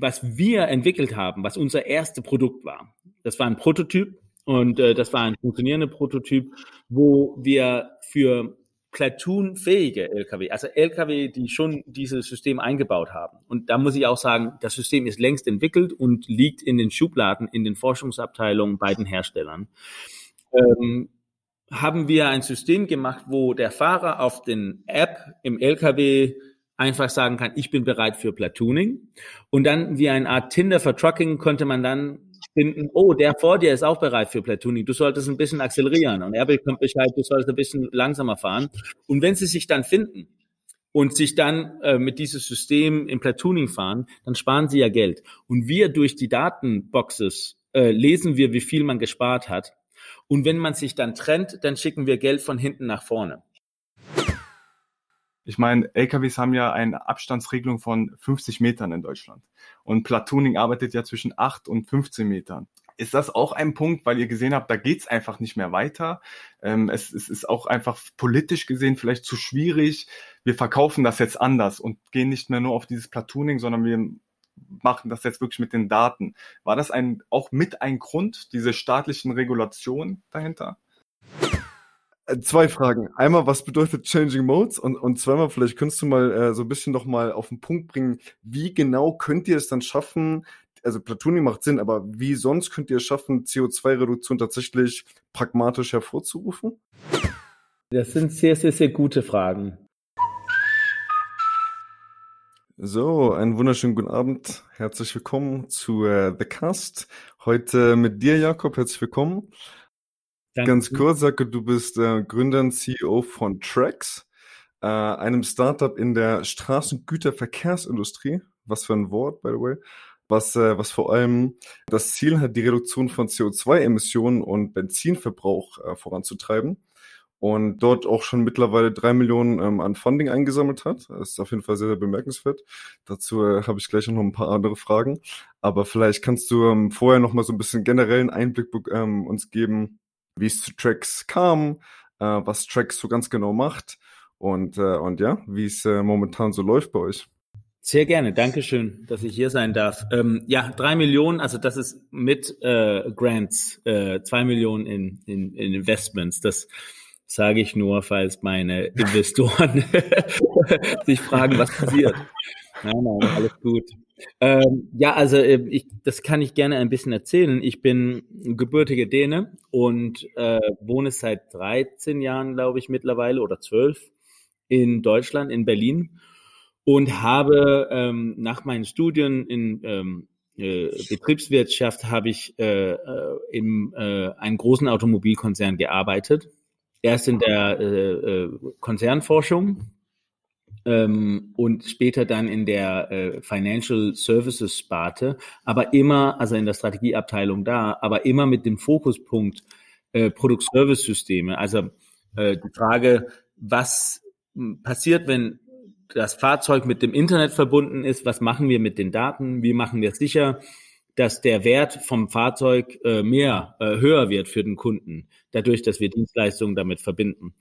was wir entwickelt haben, was unser erste Produkt war. Das war ein Prototyp und äh, das war ein funktionierender Prototyp, wo wir für Platoon-fähige LKW, also LKW, die schon dieses System eingebaut haben. Und da muss ich auch sagen, das System ist längst entwickelt und liegt in den Schubladen, in den Forschungsabteilungen bei den Herstellern. Ähm, haben wir ein System gemacht, wo der Fahrer auf den App im LKW einfach sagen kann, ich bin bereit für Platooning. Und dann wie eine Art Tinder für Trucking könnte man dann finden, oh, der vor dir ist auch bereit für Platooning, du solltest ein bisschen akzelerieren und er bekommt Bescheid, du solltest ein bisschen langsamer fahren. Und wenn sie sich dann finden und sich dann äh, mit diesem System im Platooning fahren, dann sparen sie ja Geld. Und wir durch die Datenboxes äh, lesen wir, wie viel man gespart hat. Und wenn man sich dann trennt, dann schicken wir Geld von hinten nach vorne. Ich meine, LKWs haben ja eine Abstandsregelung von 50 Metern in Deutschland. Und Platooning arbeitet ja zwischen 8 und 15 Metern. Ist das auch ein Punkt, weil ihr gesehen habt, da geht's einfach nicht mehr weiter? Ähm, es, es ist auch einfach politisch gesehen vielleicht zu schwierig. Wir verkaufen das jetzt anders und gehen nicht mehr nur auf dieses Platooning, sondern wir machen das jetzt wirklich mit den Daten. War das ein, auch mit ein Grund, diese staatlichen Regulationen dahinter? Äh, zwei Fragen. Einmal, was bedeutet Changing Modes? Und, und zweimal, vielleicht könntest du mal äh, so ein bisschen noch mal auf den Punkt bringen, wie genau könnt ihr es dann schaffen, also Platooning macht Sinn, aber wie sonst könnt ihr es schaffen, CO2-Reduktion tatsächlich pragmatisch hervorzurufen? Das sind sehr, sehr, sehr gute Fragen. So, einen wunderschönen guten Abend. Herzlich willkommen zu äh, The Cast. Heute mit dir, Jakob. Herzlich willkommen. Danke. Ganz kurz, Sacke, du bist äh, Gründer und CEO von Trax, äh, einem Startup in der Straßengüterverkehrsindustrie. Was für ein Wort, by the way. Was, äh, was vor allem das Ziel hat, die Reduktion von CO2-Emissionen und Benzinverbrauch äh, voranzutreiben und dort auch schon mittlerweile drei Millionen ähm, an Funding eingesammelt hat. Das ist auf jeden Fall sehr, sehr bemerkenswert. Dazu äh, habe ich gleich noch ein paar andere Fragen. Aber vielleicht kannst du ähm, vorher noch mal so ein bisschen generellen Einblick ähm, uns geben, wie es zu Tracks kam, äh, was Tracks so ganz genau macht und, äh, und ja, wie es äh, momentan so läuft bei euch. Sehr gerne, Dankeschön, dass ich hier sein darf. Ähm, ja, drei Millionen, also das ist mit äh, Grants, äh, zwei Millionen in, in, in Investments. Das sage ich nur, falls meine Investoren sich fragen, was passiert. Nein, nein, alles gut. Ähm, ja, also äh, ich, das kann ich gerne ein bisschen erzählen. Ich bin gebürtiger Däne und äh, wohne seit 13 Jahren, glaube ich, mittlerweile oder 12 in Deutschland, in Berlin und habe ähm, nach meinen Studien in ähm, äh, Betriebswirtschaft habe ich äh, äh, im äh, einen großen Automobilkonzern gearbeitet. Erst in der äh, Konzernforschung ähm, und später dann in der äh, Financial Services Sparte, aber immer, also in der Strategieabteilung da, aber immer mit dem Fokuspunkt äh, Produkt-Service-Systeme. Also äh, die Frage, was passiert, wenn das Fahrzeug mit dem Internet verbunden ist, was machen wir mit den Daten, wie machen wir sicher, dass der Wert vom Fahrzeug äh, mehr, äh, höher wird für den Kunden, dadurch, dass wir Dienstleistungen damit verbinden.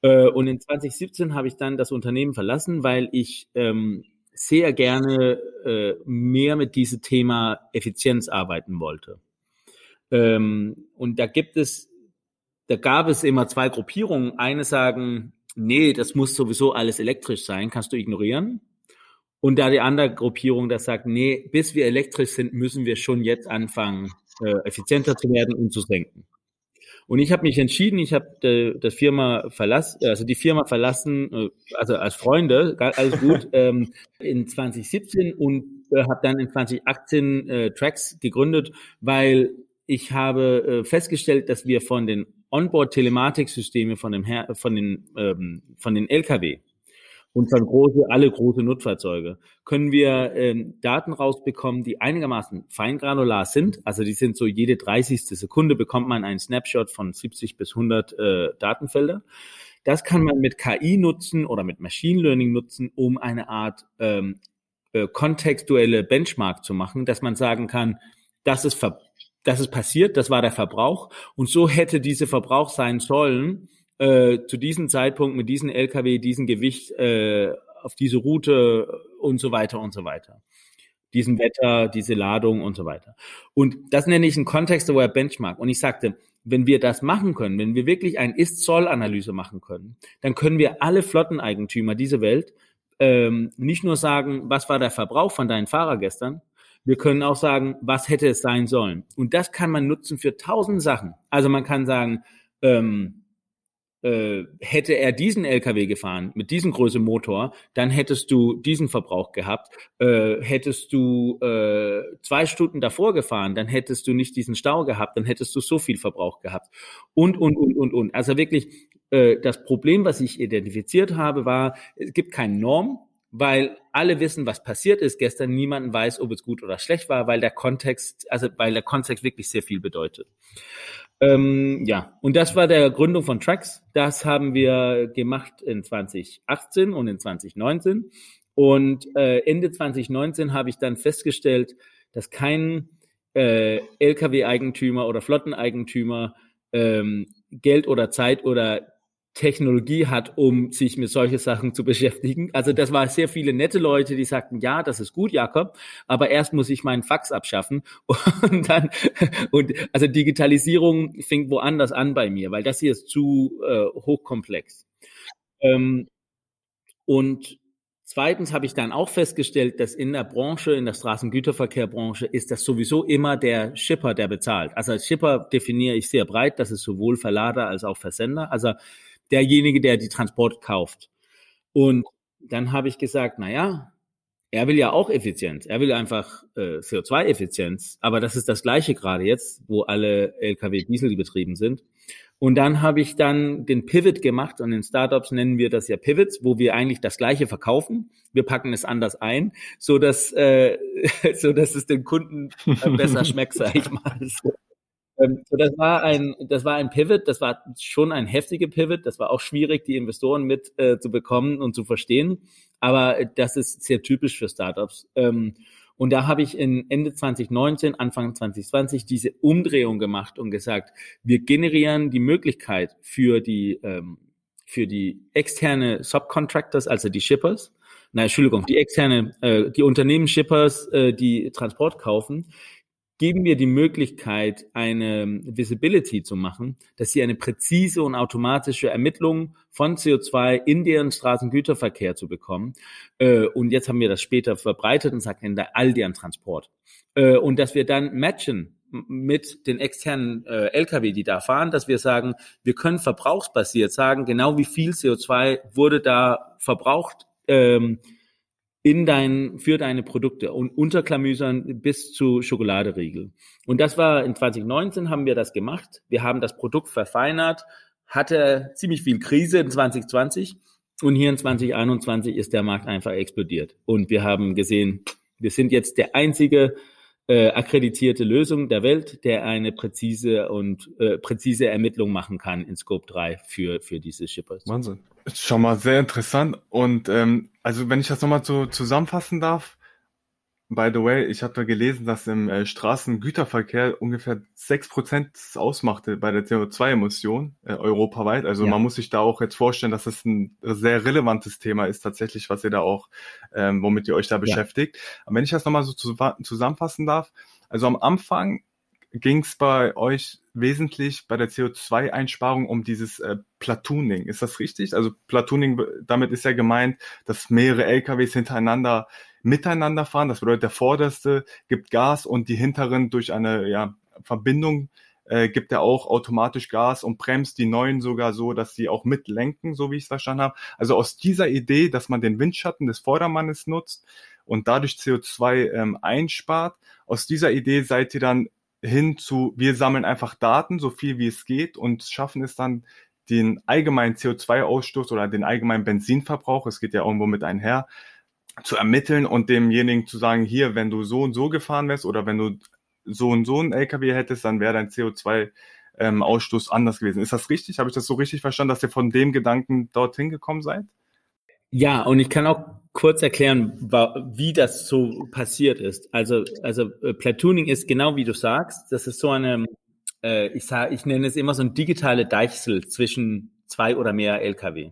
Äh, und in 2017 habe ich dann das Unternehmen verlassen, weil ich ähm, sehr gerne äh, mehr mit diesem Thema Effizienz arbeiten wollte. Ähm, und da gibt es, da gab es immer zwei Gruppierungen. Eine sagen, nee, das muss sowieso alles elektrisch sein, kannst du ignorieren. Und da die andere Gruppierung, das sagt, nee, bis wir elektrisch sind, müssen wir schon jetzt anfangen, äh, effizienter zu werden und zu senken. Und ich habe mich entschieden, ich habe äh, das Firma verlassen, also die Firma verlassen, äh, also als Freunde, alles gut, ähm, in 2017 und äh, habe dann in 2018 äh, Tracks gegründet, weil ich habe äh, festgestellt, dass wir von den Onboard-Telematik-Systeme von dem Her von den ähm, von den LKW und von große, alle große Nutzfahrzeuge, können wir ähm, Daten rausbekommen, die einigermaßen feingranular sind. Also die sind so jede 30. Sekunde bekommt man einen Snapshot von 70 bis 100 äh, Datenfelder. Das kann man mit KI nutzen oder mit Machine Learning nutzen, um eine Art ähm, äh, kontextuelle Benchmark zu machen, dass man sagen kann, das ist, das ist passiert, das war der Verbrauch und so hätte dieser Verbrauch sein sollen, äh, zu diesem Zeitpunkt mit diesem LKW, diesem Gewicht äh, auf diese Route und so weiter und so weiter. diesem Wetter, diese Ladung und so weiter. Und das nenne ich einen Context-Aware Benchmark. Und ich sagte, wenn wir das machen können, wenn wir wirklich ein Ist-Zoll-Analyse machen können, dann können wir alle Flotteneigentümer dieser Welt ähm, nicht nur sagen, was war der Verbrauch von deinen Fahrer gestern, wir können auch sagen, was hätte es sein sollen. Und das kann man nutzen für tausend Sachen. Also man kann sagen, ähm, äh, hätte er diesen LKW gefahren mit diesem Größe Motor, dann hättest du diesen Verbrauch gehabt. Äh, hättest du äh, zwei Stunden davor gefahren, dann hättest du nicht diesen Stau gehabt, dann hättest du so viel Verbrauch gehabt. Und, und, und, und, und. Also wirklich, äh, das Problem, was ich identifiziert habe, war, es gibt keine Norm, weil alle wissen, was passiert ist gestern. Niemand weiß, ob es gut oder schlecht war, weil der Kontext, also weil der Kontext wirklich sehr viel bedeutet. Ähm, ja, und das war der Gründung von Tracks. Das haben wir gemacht in 2018 und in 2019. Und äh, Ende 2019 habe ich dann festgestellt, dass kein äh, Lkw-Eigentümer oder Flotteneigentümer ähm, Geld oder Zeit oder Technologie hat, um sich mit solchen Sachen zu beschäftigen. Also das war sehr viele nette Leute, die sagten, ja, das ist gut, Jakob, aber erst muss ich meinen Fax abschaffen und dann und also Digitalisierung fängt woanders an bei mir, weil das hier ist zu äh, hochkomplex. Ähm, und Zweitens habe ich dann auch festgestellt, dass in der Branche, in der Straßengüterverkehrbranche, ist das sowieso immer der Shipper, der bezahlt. Also als Shipper definiere ich sehr breit, das ist sowohl Verlader als auch Versender. Also derjenige, der die Transport kauft. Und dann habe ich gesagt, na ja, er will ja auch Effizienz. Er will einfach äh, CO2-Effizienz. Aber das ist das Gleiche gerade jetzt, wo alle LKW Diesel betrieben sind. Und dann habe ich dann den Pivot gemacht und in Startups nennen wir das ja Pivots, wo wir eigentlich das Gleiche verkaufen. Wir packen es anders ein, so dass äh, so dass es den Kunden besser schmeckt, sage ich mal. Ähm, so, das war ein, das war ein Pivot, das war schon ein heftiger Pivot. Das war auch schwierig, die Investoren mit äh, zu bekommen und zu verstehen. Aber das ist sehr typisch für Startups. Ähm, und da habe ich in Ende 2019, Anfang 2020 diese Umdrehung gemacht und gesagt, wir generieren die Möglichkeit für die, ähm, für die externe Subcontractors, also die Shippers, nein, Entschuldigung, die externe, äh, die Unternehmen Shippers, äh, die Transport kaufen, geben wir die Möglichkeit, eine Visibility zu machen, dass sie eine präzise und automatische Ermittlung von CO2 in deren Straßengüterverkehr zu bekommen. Äh, und jetzt haben wir das später verbreitet und sagt in all deren Transport. Äh, und dass wir dann matchen mit den externen äh, Lkw, die da fahren, dass wir sagen, wir können verbrauchsbasiert sagen, genau wie viel CO2 wurde da verbraucht. Ähm, in dein, für deine Produkte und unterklamüsern bis zu Schokoladeriegel. Und das war in 2019 haben wir das gemacht. Wir haben das Produkt verfeinert, hatte ziemlich viel Krise in 2020 und hier in 2021 ist der Markt einfach explodiert. Und wir haben gesehen, wir sind jetzt der einzige äh, akkreditierte Lösung der Welt, der eine präzise und äh, präzise Ermittlung machen kann in Scope 3 für, für diese Shippers. Wahnsinn. Ist schon mal sehr interessant. Und ähm, also wenn ich das nochmal so zusammenfassen darf, by the way, ich habe da gelesen, dass im äh, Straßengüterverkehr ungefähr sechs Prozent ausmachte bei der CO2-Emission äh, europaweit. Also ja. man muss sich da auch jetzt vorstellen, dass das ein sehr relevantes Thema ist tatsächlich, was ihr da auch, ähm, womit ihr euch da beschäftigt. Aber wenn ich das nochmal so zusammenfassen darf, also am Anfang ging es bei euch wesentlich bei der CO2-Einsparung um dieses äh, Platooning. Ist das richtig? Also Platooning, damit ist ja gemeint, dass mehrere LKWs hintereinander miteinander fahren. Das bedeutet, der vorderste gibt Gas und die hinteren durch eine ja, Verbindung äh, gibt er auch automatisch Gas und bremst die neuen sogar so, dass sie auch mitlenken, so wie ich es verstanden habe. Also aus dieser Idee, dass man den Windschatten des Vordermannes nutzt und dadurch CO2 ähm, einspart, aus dieser Idee seid ihr dann hin zu, wir sammeln einfach Daten, so viel wie es geht und schaffen es dann, den allgemeinen CO2-Ausstoß oder den allgemeinen Benzinverbrauch, es geht ja irgendwo mit einher, zu ermitteln und demjenigen zu sagen, hier, wenn du so und so gefahren wärst oder wenn du so und so ein LKW hättest, dann wäre dein CO2 ähm, anders gewesen. Ist das richtig? Habe ich das so richtig verstanden, dass ihr von dem Gedanken dorthin gekommen seid? Ja, und ich kann auch kurz erklären, wie das so passiert ist. Also, also äh, Platooning ist genau wie du sagst. Das ist so eine, äh, ich sage, ich nenne es immer so ein digitale Deichsel zwischen zwei oder mehr LKW.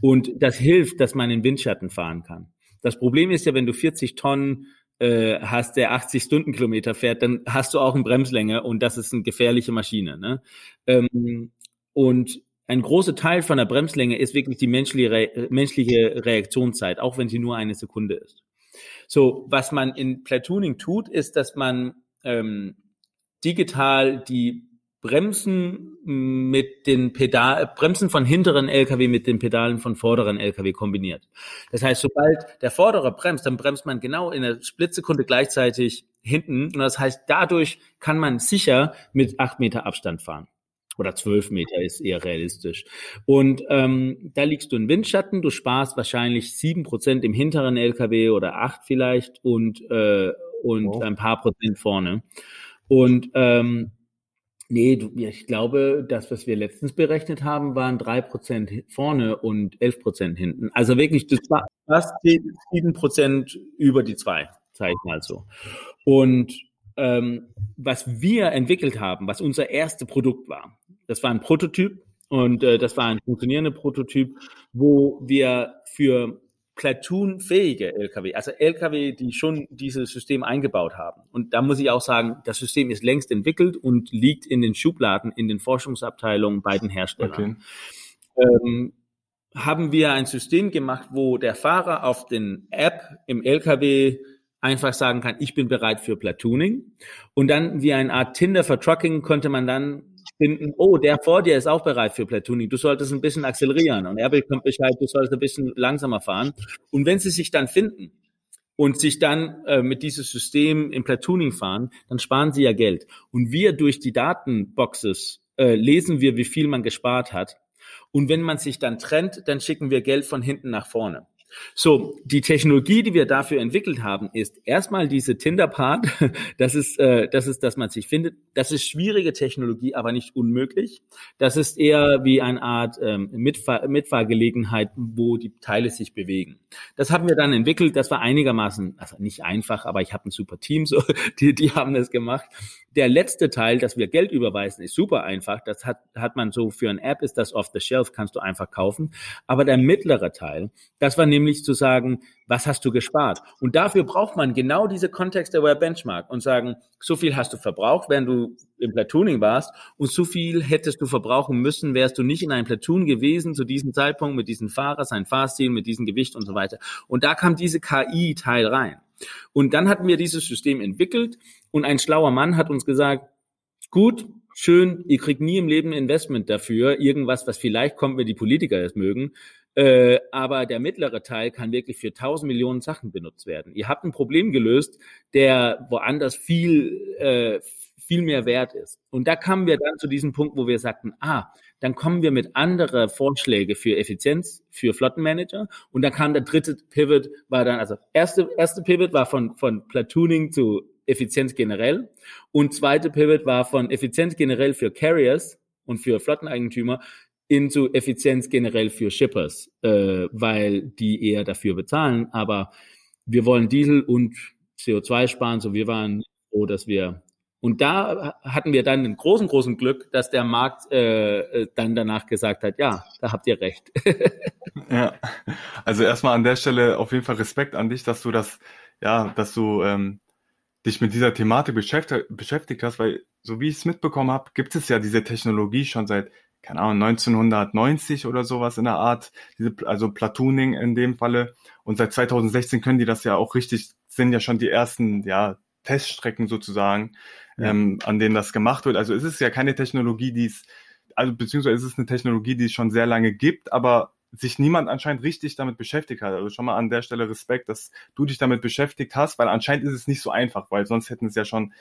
Und das hilft, dass man in Windschatten fahren kann. Das Problem ist ja, wenn du 40 Tonnen äh, hast, der 80 Stundenkilometer fährt, dann hast du auch eine Bremslänge und das ist eine gefährliche Maschine. Ne? Ähm, und ein großer Teil von der Bremslänge ist wirklich die menschliche, menschliche Reaktionszeit, auch wenn sie nur eine Sekunde ist. So, was man in Platooning tut, ist, dass man ähm, digital die Bremsen mit den Pedal, Bremsen von hinteren LKW mit den Pedalen von vorderen LKW kombiniert. Das heißt, sobald der vordere bremst, dann bremst man genau in einer Splitsekunde gleichzeitig hinten. Und das heißt, dadurch kann man sicher mit acht Meter Abstand fahren. Oder zwölf Meter ist eher realistisch. Und ähm, da liegst du in Windschatten, du sparst wahrscheinlich sieben Prozent im hinteren LKW oder acht vielleicht und, äh, und wow. ein paar Prozent vorne. Und ähm, Nee, du, ich glaube, das, was wir letztens berechnet haben, waren drei Prozent vorne und elf Prozent hinten. Also wirklich, das war fast sieben Prozent über die zwei, sage ich mal so. Und ähm, was wir entwickelt haben, was unser erstes Produkt war, das war ein Prototyp und äh, das war ein funktionierender Prototyp, wo wir für Platoon-fähige Lkw, also Lkw, die schon dieses System eingebaut haben. Und da muss ich auch sagen, das System ist längst entwickelt und liegt in den Schubladen, in den Forschungsabteilungen bei den Herstellern. Okay. Ähm, haben wir ein System gemacht, wo der Fahrer auf den App im Lkw einfach sagen kann, ich bin bereit für Platooning. Und dann wie eine Art Tinder für Trucking könnte man dann finden, oh, der vor dir ist auch bereit für Platooning, du solltest ein bisschen akzelerieren und er bekommt Bescheid, du solltest ein bisschen langsamer fahren. Und wenn sie sich dann finden und sich dann äh, mit diesem System im Platooning fahren, dann sparen sie ja Geld. Und wir durch die Datenboxes äh, lesen wir, wie viel man gespart hat. Und wenn man sich dann trennt, dann schicken wir Geld von hinten nach vorne. So, die Technologie, die wir dafür entwickelt haben, ist erstmal diese Tinder-Part. Das ist, äh, das ist, dass man sich findet. Das ist schwierige Technologie, aber nicht unmöglich. Das ist eher wie eine Art ähm, Mitfahr Mitfahrgelegenheit, wo die Teile sich bewegen. Das haben wir dann entwickelt. Das war einigermaßen, also nicht einfach, aber ich habe ein super Team, so die, die haben das gemacht. Der letzte Teil, dass wir Geld überweisen, ist super einfach. Das hat, hat man so für ein App, ist das off the shelf, kannst du einfach kaufen. Aber der mittlere Teil, das war nämlich zu sagen, was hast du gespart? Und dafür braucht man genau diese Kontext der Benchmark und sagen, so viel hast du verbraucht, während du im Platooning warst und so viel hättest du verbrauchen müssen, wärst du nicht in einem Platoon gewesen zu diesem Zeitpunkt mit diesem Fahrer, sein Fahrstil, mit diesem Gewicht und so weiter. Und da kam diese KI-Teil rein. Und dann hatten wir dieses System entwickelt und ein schlauer Mann hat uns gesagt, gut, schön, ihr kriegt nie im Leben Investment dafür, irgendwas, was vielleicht kommt, wenn die Politiker es mögen. Äh, aber der mittlere Teil kann wirklich für tausend Millionen Sachen benutzt werden. Ihr habt ein Problem gelöst, der woanders viel, äh, viel mehr wert ist. Und da kamen wir dann zu diesem Punkt, wo wir sagten, ah, dann kommen wir mit anderen Vorschläge für Effizienz, für Flottenmanager. Und dann kam der dritte Pivot, war dann, also erste, erste Pivot war von, von Platooning zu Effizienz generell. Und zweite Pivot war von Effizienz generell für Carriers und für Flotteneigentümer into Effizienz generell für Shippers, äh, weil die eher dafür bezahlen. Aber wir wollen Diesel und CO2 sparen, so wir waren froh, dass wir und da hatten wir dann einen großen, großen Glück, dass der Markt äh, dann danach gesagt hat, ja, da habt ihr recht. ja, also erstmal an der Stelle auf jeden Fall Respekt an dich, dass du das, ja, dass du ähm, dich mit dieser Thematik beschäftigt, beschäftigt hast, weil so wie ich es mitbekommen habe, gibt es ja diese Technologie schon seit, keine Ahnung, 1990 oder sowas in der Art, diese, also Platooning in dem Falle. Und seit 2016 können die das ja auch richtig, sind ja schon die ersten, ja, Teststrecken sozusagen, ja. ähm, an denen das gemacht wird. Also es ist ja keine Technologie, die es, also beziehungsweise es ist eine Technologie, die es schon sehr lange gibt, aber sich niemand anscheinend richtig damit beschäftigt hat. Also schon mal an der Stelle Respekt, dass du dich damit beschäftigt hast, weil anscheinend ist es nicht so einfach, weil sonst hätten es ja schon,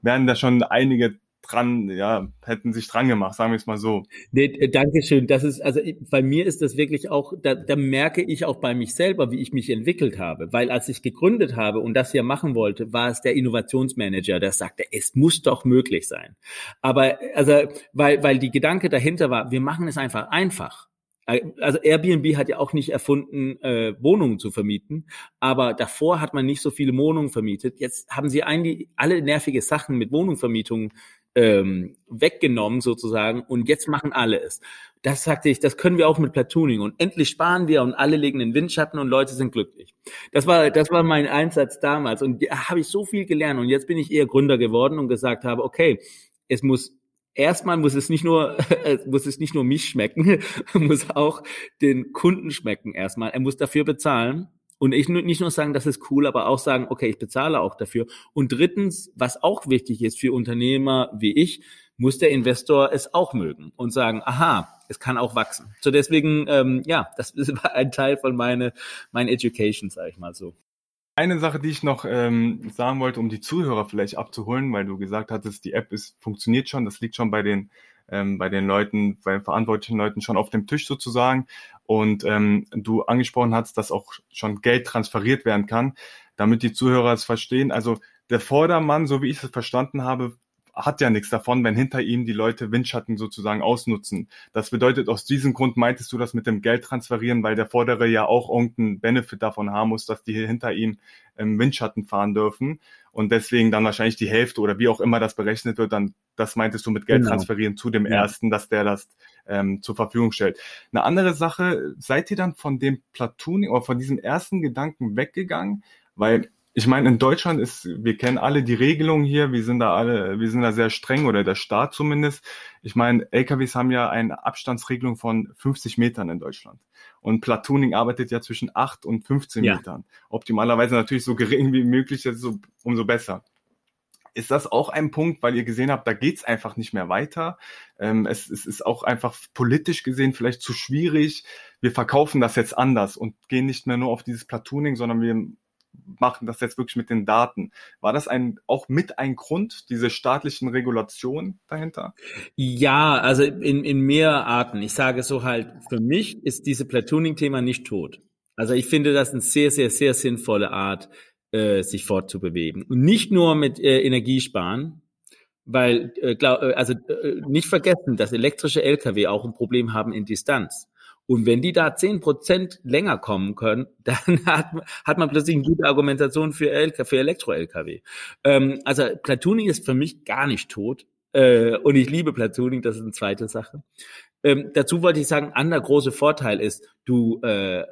wären da schon einige dran, ja, hätten sich dran gemacht, sagen wir es mal so. Nee, äh, Dankeschön. Das ist, also bei mir ist das wirklich auch, da, da merke ich auch bei mich selber, wie ich mich entwickelt habe. Weil als ich gegründet habe und das hier machen wollte, war es der Innovationsmanager, der sagte, es muss doch möglich sein. Aber also, weil, weil die Gedanke dahinter war, wir machen es einfach einfach. Also Airbnb hat ja auch nicht erfunden, äh, Wohnungen zu vermieten, aber davor hat man nicht so viele Wohnungen vermietet. Jetzt haben sie eigentlich alle nervige Sachen mit Wohnungsvermietung ähm, weggenommen sozusagen und jetzt machen alle es. das sagte ich, das können wir auch mit Platooning und endlich sparen wir und alle legen den Windschatten und Leute sind glücklich. Das war, das war mein Einsatz damals und da habe ich so viel gelernt und jetzt bin ich eher Gründer geworden und gesagt habe, okay, es muss erstmal muss es nicht nur muss es nicht nur mich schmecken, muss auch den Kunden schmecken erstmal. Er muss dafür bezahlen und ich nicht nur sagen, das ist cool, aber auch sagen, okay, ich bezahle auch dafür. Und drittens, was auch wichtig ist für Unternehmer wie ich, muss der Investor es auch mögen und sagen, aha, es kann auch wachsen. So deswegen, ähm, ja, das ist ein Teil von meine, mein Education, sage ich mal so. Eine Sache, die ich noch ähm, sagen wollte, um die Zuhörer vielleicht abzuholen, weil du gesagt hattest, die App ist funktioniert schon, das liegt schon bei den ähm, bei den Leuten, bei den verantwortlichen Leuten schon auf dem Tisch sozusagen. Und ähm, du angesprochen hast, dass auch schon Geld transferiert werden kann, damit die Zuhörer es verstehen. Also der Vordermann, so wie ich es verstanden habe, hat ja nichts davon, wenn hinter ihm die Leute Windschatten sozusagen ausnutzen. Das bedeutet, aus diesem Grund meintest du das mit dem Geld transferieren, weil der Vordere ja auch irgendeinen Benefit davon haben muss, dass die hinter ihm im Windschatten fahren dürfen und deswegen dann wahrscheinlich die Hälfte oder wie auch immer das berechnet wird, dann das meintest du mit Geld genau. transferieren zu dem ja. ersten, dass der das ähm, zur Verfügung stellt. Eine andere Sache, seid ihr dann von dem Platooning oder von diesem ersten Gedanken weggegangen? Weil ich meine, in Deutschland ist, wir kennen alle die Regelungen hier, wir sind da alle, wir sind da sehr streng oder der Staat zumindest. Ich meine, LKWs haben ja eine Abstandsregelung von 50 Metern in Deutschland. Und Platooning arbeitet ja zwischen 8 und 15 ja. Metern. Optimalerweise natürlich so gering wie möglich, so, umso besser. Ist das auch ein Punkt, weil ihr gesehen habt, da geht's einfach nicht mehr weiter? Ähm, es, es ist auch einfach politisch gesehen vielleicht zu schwierig. Wir verkaufen das jetzt anders und gehen nicht mehr nur auf dieses Platooning, sondern wir machen das jetzt wirklich mit den Daten. War das ein, auch mit ein Grund, diese staatlichen Regulationen dahinter? Ja, also in, in mehr Arten. Ich sage so halt, für mich ist diese Platooning-Thema nicht tot. Also ich finde das eine sehr, sehr, sehr sinnvolle Art, äh, sich fortzubewegen. Und nicht nur mit äh, Energiesparen, weil, äh, glaub, äh, also äh, nicht vergessen, dass elektrische Lkw auch ein Problem haben in Distanz. Und wenn die da zehn Prozent länger kommen können, dann hat, hat man plötzlich eine gute Argumentation für, für Elektro-LKW. Ähm, also Platooning ist für mich gar nicht tot. Äh, und ich liebe Platooning, das ist eine zweite Sache. Ähm, dazu wollte ich sagen, anderer großer Vorteil ist, du, äh,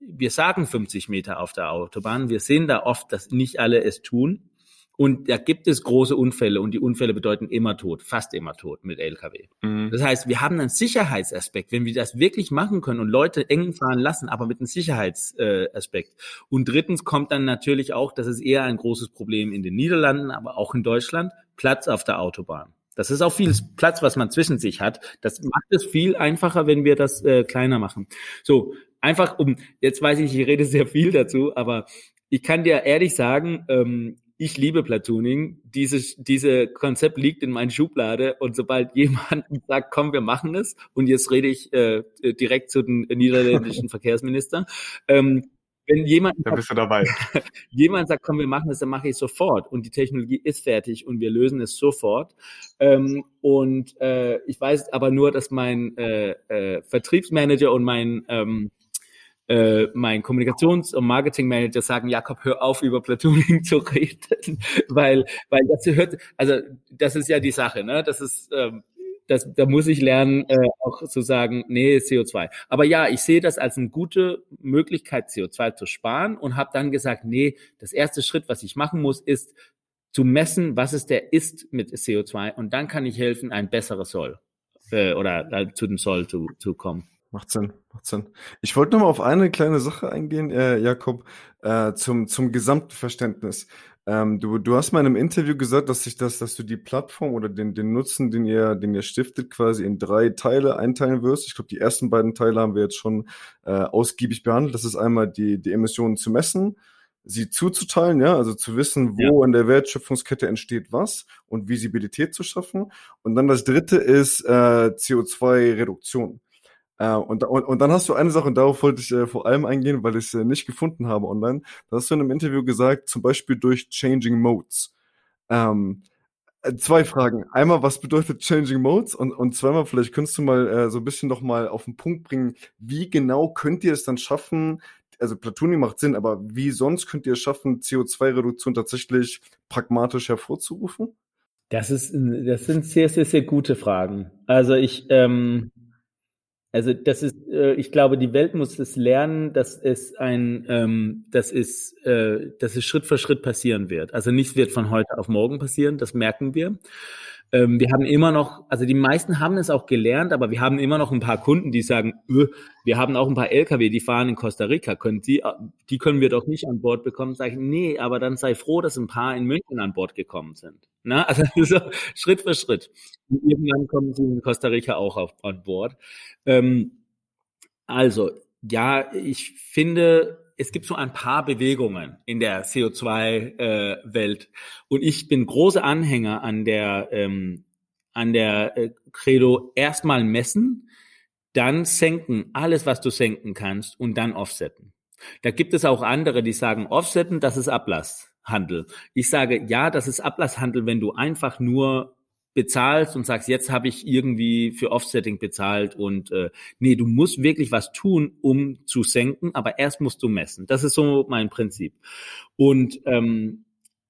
wir sagen 50 Meter auf der Autobahn, wir sehen da oft, dass nicht alle es tun. Und da gibt es große Unfälle und die Unfälle bedeuten immer Tod, fast immer Tod mit LKW. Mhm. Das heißt, wir haben einen Sicherheitsaspekt, wenn wir das wirklich machen können und Leute eng fahren lassen, aber mit einem Sicherheitsaspekt. Und drittens kommt dann natürlich auch, das ist eher ein großes Problem in den Niederlanden, aber auch in Deutschland, Platz auf der Autobahn. Das ist auch viel Platz, was man zwischen sich hat. Das macht es viel einfacher, wenn wir das äh, kleiner machen. So, einfach um, jetzt weiß ich, ich rede sehr viel dazu, aber ich kann dir ehrlich sagen, ähm, ich liebe Platooning. Dieses diese Konzept liegt in meiner Schublade und sobald jemand sagt, komm, wir machen es, und jetzt rede ich äh, direkt zu den niederländischen Verkehrsminister, ähm, wenn jemand, da bist du dabei. jemand sagt, komm, wir machen es, dann mache ich sofort. Und die Technologie ist fertig und wir lösen es sofort. Ähm, und äh, ich weiß aber nur, dass mein äh, äh, Vertriebsmanager und mein ähm, äh, mein Kommunikations- und Marketingmanager sagen, Jakob, hör auf, über Platooning zu reden, weil, weil das hört, also das ist ja die Sache, ne? Das ist, ähm, das, da muss ich lernen, äh, auch zu sagen, nee, CO2. Aber ja, ich sehe das als eine gute Möglichkeit, CO2 zu sparen und habe dann gesagt, nee, das erste Schritt, was ich machen muss, ist zu messen, was es der ist mit CO2 und dann kann ich helfen, ein besseres Soll äh, oder äh, zu dem Soll zu, zu kommen. Macht Sinn, macht Sinn. Ich wollte noch mal auf eine kleine Sache eingehen, äh, Jakob, äh, zum, zum gesamten Verständnis. Ähm, du, du hast mal in einem Interview gesagt, dass sich das, dass du die Plattform oder den, den Nutzen, den ihr, den ihr stiftet, quasi in drei Teile einteilen wirst. Ich glaube, die ersten beiden Teile haben wir jetzt schon äh, ausgiebig behandelt. Das ist einmal die, die Emissionen zu messen, sie zuzuteilen, ja, also zu wissen, wo ja. in der Wertschöpfungskette entsteht was und Visibilität zu schaffen. Und dann das dritte ist äh, CO2-Reduktion. Äh, und, und, und dann hast du eine Sache, und darauf wollte ich äh, vor allem eingehen, weil ich es äh, nicht gefunden habe online. Da hast du in einem Interview gesagt, zum Beispiel durch Changing Modes. Ähm, äh, zwei Fragen. Einmal, was bedeutet Changing Modes? Und, und zweimal, vielleicht könntest du mal äh, so ein bisschen noch mal auf den Punkt bringen, wie genau könnt ihr es dann schaffen, also Platooning macht Sinn, aber wie sonst könnt ihr es schaffen, CO2-Reduktion tatsächlich pragmatisch hervorzurufen? Das ist, das sind sehr, sehr, sehr gute Fragen. Also ich, ähm, Also das ist, äh, ich glaube, die Welt muss es lernen, dass es ein, ähm, dass es, äh, dass es Schritt für Schritt passieren wird. Also nichts wird von heute auf morgen passieren, das merken wir. Ähm, wir haben immer noch, also die meisten haben es auch gelernt, aber wir haben immer noch ein paar Kunden, die sagen, öh, wir haben auch ein paar LKW, die fahren in Costa Rica, können die, die können wir doch nicht an Bord bekommen. Sag ich, nee, aber dann sei froh, dass ein paar in München an Bord gekommen sind. Na, also so Schritt für Schritt. Und irgendwann kommen sie in Costa Rica auch auf, an Bord. Ähm, also, ja, ich finde, es gibt so ein paar Bewegungen in der CO2-Welt. Äh, und ich bin großer Anhänger an der, ähm, an der äh, Credo erstmal messen, dann senken, alles, was du senken kannst, und dann offsetten. Da gibt es auch andere, die sagen, offsetten, das ist Ablasshandel. Ich sage, ja, das ist Ablasshandel, wenn du einfach nur bezahlst und sagst, jetzt habe ich irgendwie für Offsetting bezahlt und äh, nee, du musst wirklich was tun, um zu senken, aber erst musst du messen. Das ist so mein Prinzip. Und ähm,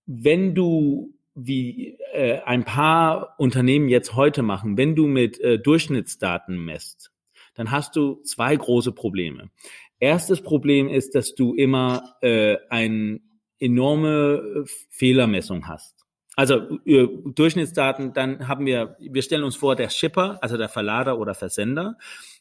wenn du wie äh, ein paar Unternehmen jetzt heute machen, wenn du mit äh, Durchschnittsdaten messt, dann hast du zwei große Probleme. Erstes Problem ist, dass du immer äh, eine enorme Fehlermessung hast. Also äh, Durchschnittsdaten, dann haben wir, wir stellen uns vor, der Shipper, also der Verlader oder Versender,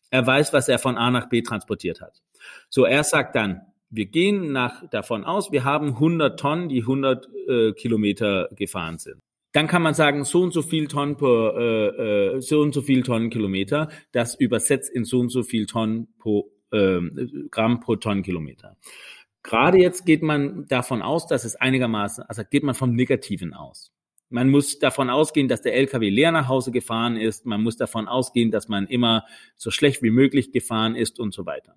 er weiß, was er von A nach B transportiert hat. So, er sagt dann, wir gehen nach, davon aus, wir haben 100 Tonnen, die 100 äh, Kilometer gefahren sind. Dann kann man sagen, so und so viel Tonnen per, äh, äh, so und so viel Tonnenkilometer, das übersetzt in so und so viel Tonnen pro äh, Gramm pro Tonnenkilometer. Gerade jetzt geht man davon aus, dass es einigermaßen, also geht man vom Negativen aus. Man muss davon ausgehen, dass der LKW leer nach Hause gefahren ist. Man muss davon ausgehen, dass man immer so schlecht wie möglich gefahren ist und so weiter.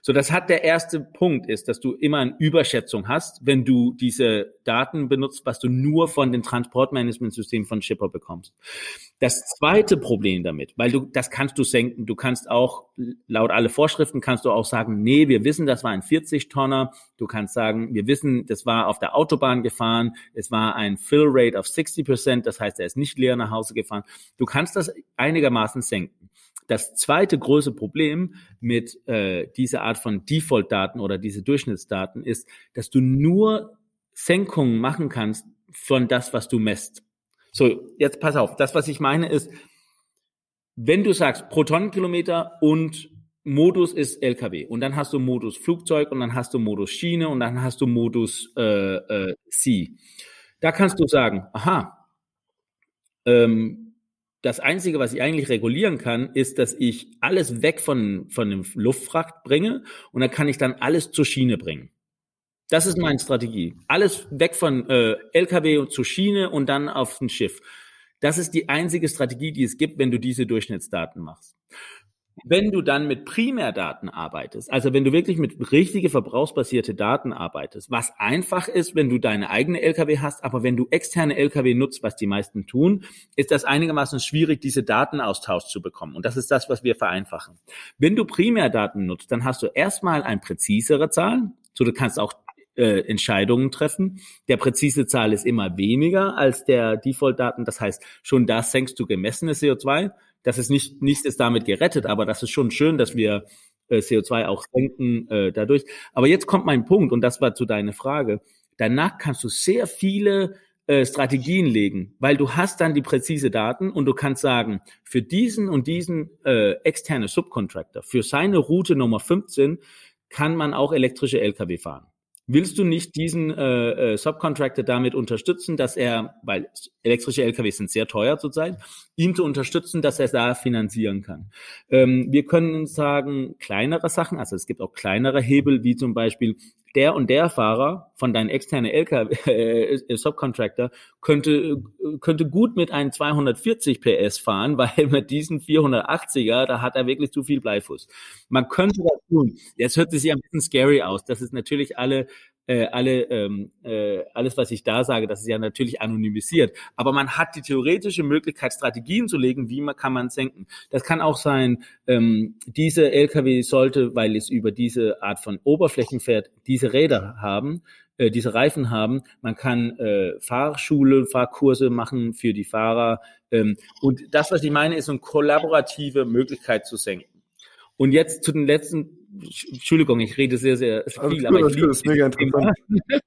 So, das hat der erste Punkt ist, dass du immer eine Überschätzung hast, wenn du diese Daten benutzt, was du nur von den Transportmanagementsystemen von Shipper bekommst. Das zweite Problem damit, weil du, das kannst du senken. Du kannst auch, laut alle Vorschriften kannst du auch sagen, nee, wir wissen, das war ein 40 Tonner. Du kannst sagen, wir wissen, das war auf der Autobahn gefahren. Es war ein Fill Rate of 60 Prozent. Das heißt, er ist nicht leer nach Hause gefahren. Du kannst das einigermaßen senken. Das zweite große Problem mit äh, dieser Art von Default-Daten oder diese Durchschnittsdaten ist, dass du nur Senkungen machen kannst von das, was du messt. So, jetzt pass auf. Das, was ich meine, ist, wenn du sagst Protonenkilometer und Modus ist LKW und dann hast du Modus Flugzeug und dann hast du Modus Schiene und dann hast du Modus äh, äh, C. Da kannst du sagen, aha, ähm, das Einzige, was ich eigentlich regulieren kann, ist, dass ich alles weg von, von dem Luftfracht bringe und dann kann ich dann alles zur Schiene bringen. Das ist meine Strategie. Alles weg von äh, LKW zur Schiene und dann auf ein Schiff. Das ist die einzige Strategie, die es gibt, wenn du diese Durchschnittsdaten machst. Wenn du dann mit Primärdaten arbeitest, also wenn du wirklich mit richtige verbrauchsbasierte Daten arbeitest, was einfach ist, wenn du deine eigene LKW hast, aber wenn du externe LKW nutzt, was die meisten tun, ist das einigermaßen schwierig, diese Datenaustausch zu bekommen. Und das ist das, was wir vereinfachen. Wenn du Primärdaten nutzt, dann hast du erstmal ein präzisere Zahl. So, du kannst auch äh, Entscheidungen treffen. Der präzise Zahl ist immer weniger als der Default-Daten. Das heißt, schon da senkst du gemessene CO2. Das ist nicht, nichts ist damit gerettet, aber das ist schon schön, dass wir äh, CO2 auch senken äh, dadurch. Aber jetzt kommt mein Punkt und das war zu deiner Frage. Danach kannst du sehr viele äh, Strategien legen, weil du hast dann die präzise Daten und du kannst sagen, für diesen und diesen äh, externe Subcontractor, für seine Route Nummer 15 kann man auch elektrische Lkw fahren. Willst du nicht diesen äh, äh, Subcontractor damit unterstützen, dass er, weil elektrische LKWs sind sehr teuer zurzeit, ihm zu unterstützen, dass er da finanzieren kann? Ähm, wir können sagen, kleinere Sachen, also es gibt auch kleinere Hebel, wie zum Beispiel der und der Fahrer von deinem externen LKW, äh, Subcontractor könnte, könnte gut mit einem 240 PS fahren, weil mit diesen 480er, da hat er wirklich zu viel Bleifuß. Man könnte das tun. Jetzt hört es sich ein bisschen scary aus. Das ist natürlich alle äh, alle, ähm, äh, alles, was ich da sage, das ist ja natürlich anonymisiert. Aber man hat die theoretische Möglichkeit, Strategien zu legen, wie man kann man senken. Das kann auch sein, ähm, diese LKW sollte, weil es über diese Art von Oberflächen fährt, diese Räder haben, äh, diese Reifen haben. Man kann äh, Fahrschule, Fahrkurse machen für die Fahrer. Ähm, und das, was ich meine, ist eine kollaborative Möglichkeit zu senken. Und jetzt zu den letzten, Entschuldigung, ich rede sehr, sehr viel, aber ich liebe das mega interessant.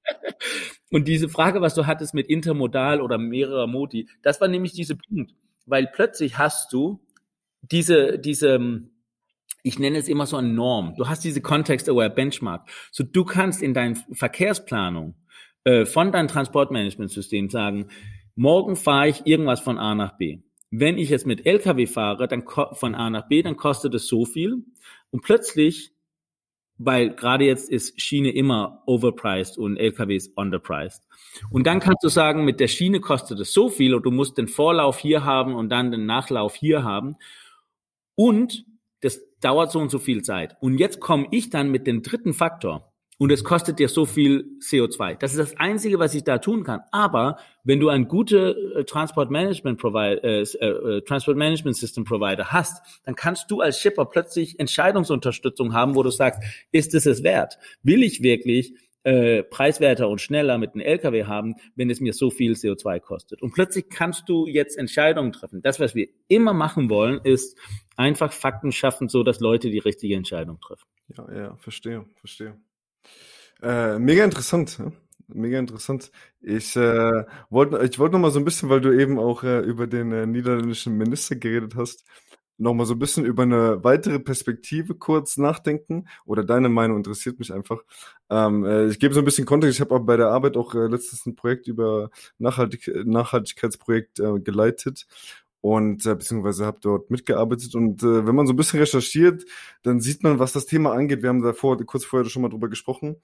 Und diese Frage, was du hattest mit intermodal oder mehrerer Modi, das war nämlich dieser Punkt, weil plötzlich hast du diese, diese, ich nenne es immer so eine Norm. Du hast diese Context-Aware Benchmark. So du kannst in deiner Verkehrsplanung äh, von deinem Transportmanagementsystem sagen, morgen fahre ich irgendwas von A nach B. Wenn ich jetzt mit LKW fahre, dann von A nach B, dann kostet es so viel. Und plötzlich, weil gerade jetzt ist Schiene immer overpriced und LKW ist underpriced. Und dann kannst du sagen, mit der Schiene kostet es so viel und du musst den Vorlauf hier haben und dann den Nachlauf hier haben. Und das dauert so und so viel Zeit. Und jetzt komme ich dann mit dem dritten Faktor und es kostet dir so viel CO2. Das ist das Einzige, was ich da tun kann. Aber wenn du ein gute äh, Transport Management Provider, äh, äh, Transport Management System Provider hast, dann kannst du als Shipper plötzlich Entscheidungsunterstützung haben, wo du sagst, ist es es wert? Will ich wirklich äh, preiswerter und schneller mit einem LKW haben, wenn es mir so viel CO2 kostet. Und plötzlich kannst du jetzt Entscheidungen treffen. Das, was wir immer machen wollen, ist einfach Fakten schaffen, so dass Leute die richtige Entscheidung treffen. Ja, ja, verstehe, verstehe. Äh, mega interessant. Mega interessant. Ich äh, wollte ich wollte noch mal so ein bisschen, weil du eben auch äh, über den äh, niederländischen Minister geredet hast, noch mal so ein bisschen über eine weitere Perspektive kurz nachdenken oder deine Meinung interessiert mich einfach. Ähm, äh, ich gebe so ein bisschen Kontext. Ich habe auch bei der Arbeit auch äh, letztens ein Projekt über Nachhaltig Nachhaltigkeitsprojekt äh, geleitet und äh, beziehungsweise habe dort mitgearbeitet und äh, wenn man so ein bisschen recherchiert, dann sieht man, was das Thema angeht. Wir haben davor kurz vorher schon mal drüber gesprochen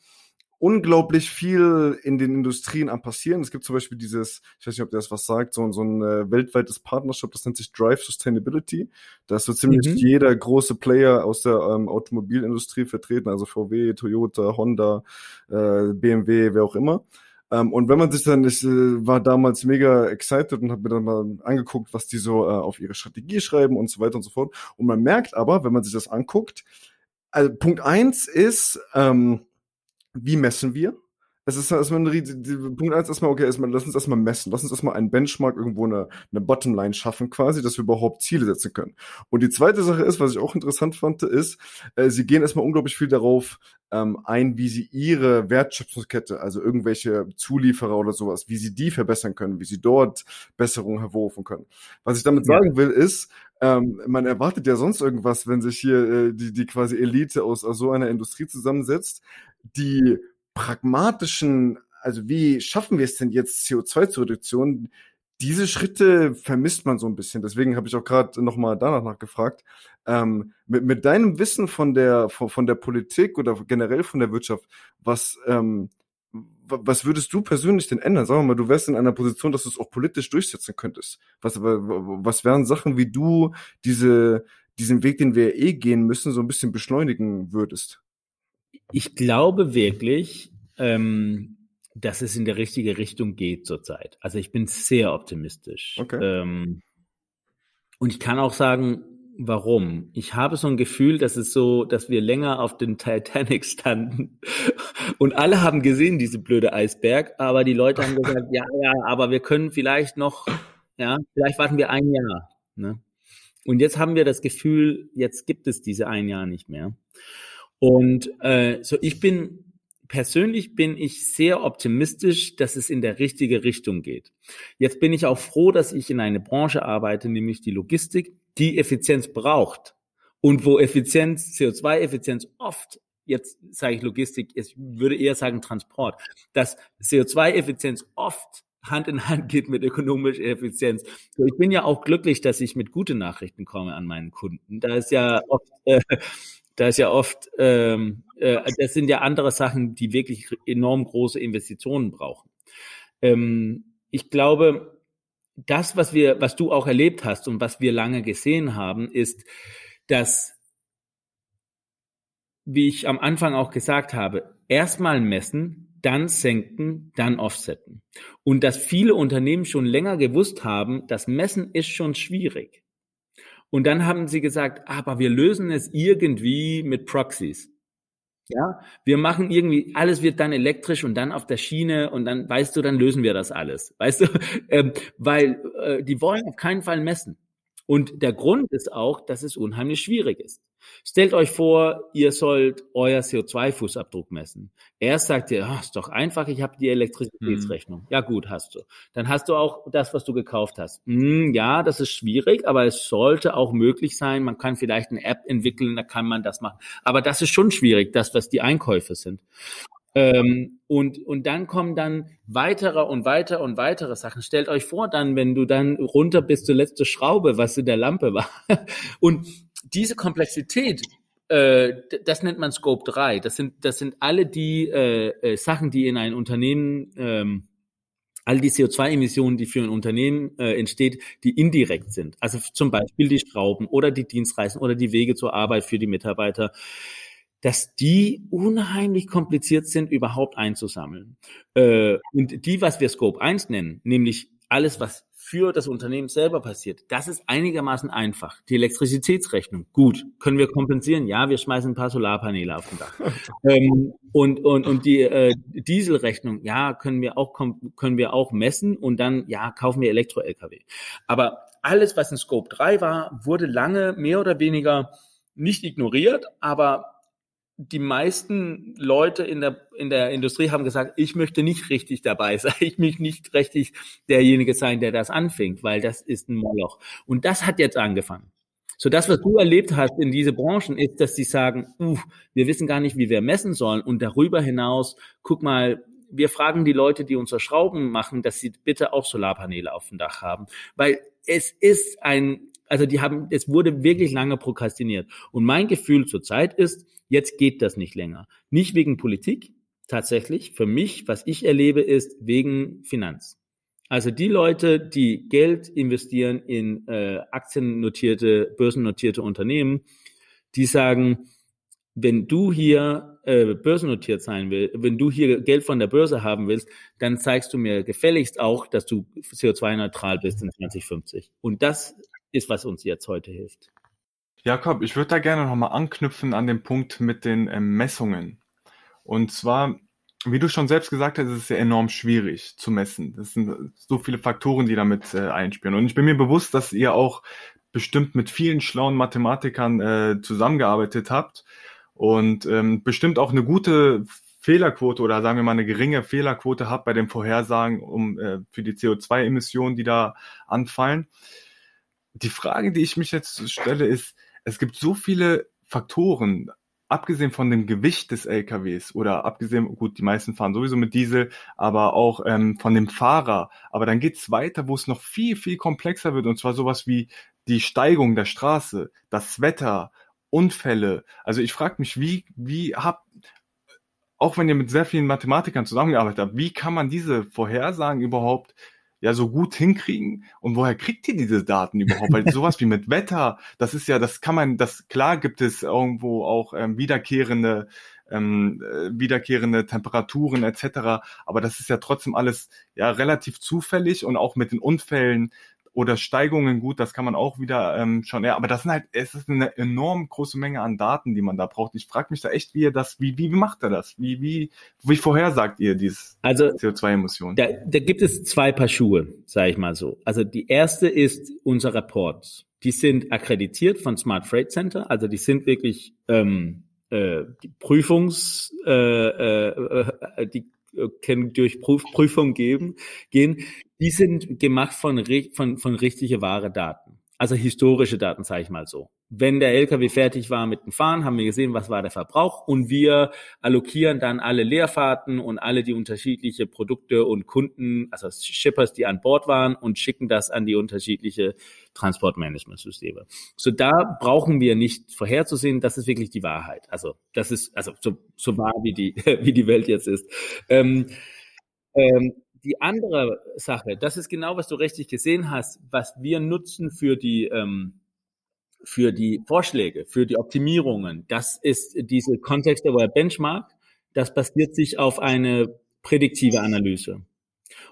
unglaublich viel in den Industrien am passieren. Es gibt zum Beispiel dieses, ich weiß nicht, ob der das was sagt, so, so ein äh, weltweites Partnership, das nennt sich Drive Sustainability. Da ist so ziemlich mhm. jeder große Player aus der ähm, Automobilindustrie vertreten, also VW, Toyota, Honda, äh, BMW, wer auch immer. Ähm, und wenn man sich dann, ich äh, war damals mega excited und habe mir dann mal angeguckt, was die so äh, auf ihre Strategie schreiben und so weiter und so fort. Und man merkt aber, wenn man sich das anguckt, also Punkt eins ist, ähm, wie messen wir? Es ist erstmal ein Punkt eins erstmal, okay, erstmal, lass uns erstmal messen. Lass uns erstmal einen Benchmark irgendwo eine, eine Bottomline schaffen quasi, dass wir überhaupt Ziele setzen können. Und die zweite Sache ist, was ich auch interessant fand, ist, äh, sie gehen erstmal unglaublich viel darauf ähm, ein, wie sie ihre Wertschöpfungskette, also irgendwelche Zulieferer oder sowas, wie sie die verbessern können, wie sie dort Besserungen hervorrufen können. Was ich damit sagen will, ist, ähm, man erwartet ja sonst irgendwas, wenn sich hier äh, die, die quasi Elite aus, aus so einer Industrie zusammensetzt, die pragmatischen, also wie schaffen wir es denn jetzt CO2-Reduktion? Diese Schritte vermisst man so ein bisschen. Deswegen habe ich auch gerade nochmal danach nachgefragt. Ähm, mit, mit deinem Wissen von der, von, von der Politik oder generell von der Wirtschaft, was, ähm, was würdest du persönlich denn ändern? Sagen wir mal, du wärst in einer Position, dass du es auch politisch durchsetzen könntest. Was, was wären Sachen, wie du diese, diesen Weg, den wir eh gehen müssen, so ein bisschen beschleunigen würdest? Ich glaube wirklich, ähm, dass es in der richtige Richtung geht zurzeit. Also ich bin sehr optimistisch. Okay. Ähm, und ich kann auch sagen, warum. Ich habe so ein Gefühl, dass es so, dass wir länger auf den Titanic standen und alle haben gesehen, diese blöde Eisberg, aber die Leute haben gesagt, ja, ja, aber wir können vielleicht noch, ja, vielleicht warten wir ein Jahr. Ne? Und jetzt haben wir das Gefühl, jetzt gibt es diese ein Jahr nicht mehr. Und äh, so ich bin persönlich bin ich sehr optimistisch, dass es in der richtige Richtung geht. Jetzt bin ich auch froh, dass ich in eine Branche arbeite, nämlich die Logistik, die Effizienz braucht und wo Effizienz, CO2-Effizienz oft jetzt sage ich Logistik, ich würde eher sagen Transport, dass CO2-Effizienz oft Hand in Hand geht mit ökonomischer Effizienz. So, ich bin ja auch glücklich, dass ich mit guten Nachrichten komme an meinen Kunden. Da ist ja oft äh, da ist ja oft, ähm, äh, das sind ja andere Sachen, die wirklich enorm große Investitionen brauchen. Ähm, ich glaube, das, was wir, was du auch erlebt hast und was wir lange gesehen haben, ist, dass, wie ich am Anfang auch gesagt habe, erstmal messen, dann senken, dann offsetten. Und dass viele Unternehmen schon länger gewusst haben, das Messen ist schon schwierig. Und dann haben sie gesagt, aber wir lösen es irgendwie mit Proxies. Ja, wir machen irgendwie, alles wird dann elektrisch und dann auf der Schiene und dann, weißt du, dann lösen wir das alles. Weißt du, ähm, weil äh, die wollen auf keinen Fall messen. Und der Grund ist auch, dass es unheimlich schwierig ist. Stellt euch vor, ihr sollt euer CO2-Fußabdruck messen. Erst sagt ihr, oh, ist doch einfach, ich habe die Elektrizitätsrechnung. Hm. Ja gut, hast du. Dann hast du auch das, was du gekauft hast. Hm, ja, das ist schwierig, aber es sollte auch möglich sein. Man kann vielleicht eine App entwickeln, da kann man das machen. Aber das ist schon schwierig, das, was die Einkäufe sind. Ähm, und, und dann kommen dann weitere und weitere und weitere Sachen. Stellt euch vor, dann, wenn du dann runter bis zur letzte Schraube, was in der Lampe war. Und diese Komplexität, äh, das nennt man Scope 3. Das sind, das sind alle die äh, äh, Sachen, die in ein Unternehmen, ähm, all die CO2-Emissionen, die für ein Unternehmen äh, entsteht, die indirekt sind. Also zum Beispiel die Schrauben oder die Dienstreisen oder die Wege zur Arbeit für die Mitarbeiter dass die unheimlich kompliziert sind, überhaupt einzusammeln. Äh, und die, was wir Scope 1 nennen, nämlich alles, was für das Unternehmen selber passiert, das ist einigermaßen einfach. Die Elektrizitätsrechnung, gut, können wir kompensieren? Ja, wir schmeißen ein paar Solarpaneele auf den Dach. ähm, und, und, und die äh, Dieselrechnung, ja, können wir auch können wir auch messen und dann ja kaufen wir Elektro-LKW. Aber alles, was in Scope 3 war, wurde lange mehr oder weniger nicht ignoriert, aber die meisten Leute in der, in der Industrie haben gesagt, ich möchte nicht richtig dabei sein, ich möchte nicht richtig derjenige sein, der das anfängt, weil das ist ein Moloch. Und das hat jetzt angefangen. So das, was du erlebt hast in diese Branchen, ist, dass sie sagen, uh, wir wissen gar nicht, wie wir messen sollen. Und darüber hinaus, guck mal, wir fragen die Leute, die unsere Schrauben machen, dass sie bitte auch Solarpaneele auf dem Dach haben. Weil es ist ein, also die haben, es wurde wirklich lange prokrastiniert. Und mein Gefühl zurzeit ist, jetzt geht das nicht länger. Nicht wegen Politik, tatsächlich. Für mich, was ich erlebe, ist wegen Finanz. Also die Leute, die Geld investieren in äh, aktiennotierte, börsennotierte Unternehmen, die sagen, wenn du hier äh, börsennotiert sein willst, wenn du hier Geld von der Börse haben willst, dann zeigst du mir gefälligst auch, dass du CO2-neutral bist in 2050. Und das ist, was uns jetzt heute hilft. Jakob, ich würde da gerne nochmal anknüpfen an den Punkt mit den äh, Messungen. Und zwar, wie du schon selbst gesagt hast, ist es ja enorm schwierig zu messen. Das sind so viele Faktoren, die damit äh, einspielen. Und ich bin mir bewusst, dass ihr auch bestimmt mit vielen schlauen Mathematikern äh, zusammengearbeitet habt und ähm, bestimmt auch eine gute Fehlerquote oder sagen wir mal eine geringe Fehlerquote habt bei den Vorhersagen um, äh, für die CO2-Emissionen, die da anfallen die Frage, die ich mich jetzt stelle, ist, es gibt so viele Faktoren, abgesehen von dem Gewicht des LKWs oder abgesehen, gut, die meisten fahren sowieso mit Diesel, aber auch ähm, von dem Fahrer. Aber dann geht's weiter, wo es noch viel, viel komplexer wird, und zwar sowas wie die Steigung der Straße, das Wetter, Unfälle. Also ich frage mich, wie, wie habt, auch wenn ihr mit sehr vielen Mathematikern zusammengearbeitet habt, wie kann man diese Vorhersagen überhaupt ja so gut hinkriegen? Und woher kriegt ihr diese Daten überhaupt? Weil sowas wie mit Wetter, das ist ja, das kann man, das klar gibt es irgendwo auch ähm, wiederkehrende ähm, äh, wiederkehrende Temperaturen etc. Aber das ist ja trotzdem alles ja relativ zufällig und auch mit den Unfällen oder Steigungen, gut, das kann man auch wieder ähm, schon, ja, aber das sind halt, es ist eine enorm große Menge an Daten, die man da braucht. Ich frage mich da echt, wie ihr das, wie, wie, wie macht er das? Wie, wie, wie vorhersagt ihr dieses also, CO2-Emissionen? Da, da gibt es zwei Paar Schuhe, sage ich mal so. Also die erste ist unser Report. Die sind akkreditiert von Smart Freight Center, also die sind wirklich ähm, äh, die Prüfungs, äh, äh, äh die können durch Prüfung geben, gehen, die sind gemacht von, von, von richtige wahre Daten. Also historische Daten, sage ich mal so. Wenn der LKW fertig war mit dem Fahren, haben wir gesehen, was war der Verbrauch und wir allokieren dann alle Leerfahrten und alle die unterschiedliche Produkte und Kunden, also Shippers, die an Bord waren und schicken das an die unterschiedliche Transportmanagementsysteme. So da brauchen wir nicht vorherzusehen, das ist wirklich die Wahrheit. Also das ist also so, so wahr wie die wie die Welt jetzt ist. Ähm, ähm, die andere Sache, das ist genau, was du richtig gesehen hast, was wir nutzen für die ähm, für die Vorschläge, für die Optimierungen. Das ist diese Context-Aware Benchmark. Das basiert sich auf eine prädiktive Analyse.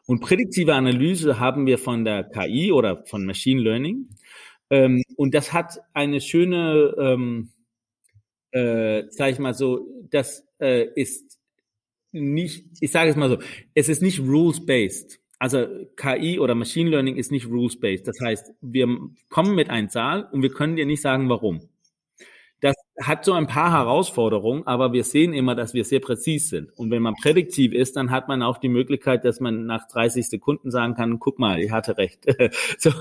Und prädiktive Analyse haben wir von der KI oder von Machine Learning. Ähm, und das hat eine schöne, ähm, äh, sage ich mal so, das äh, ist nicht, ich sage es mal so, es ist nicht rules-based. Also KI oder Machine Learning ist nicht rules-based. Das heißt, wir kommen mit einer Zahl und wir können dir nicht sagen, warum. Das hat so ein paar Herausforderungen, aber wir sehen immer, dass wir sehr präzise sind. Und wenn man prädiktiv ist, dann hat man auch die Möglichkeit, dass man nach 30 Sekunden sagen kann, guck mal, ich hatte recht. so,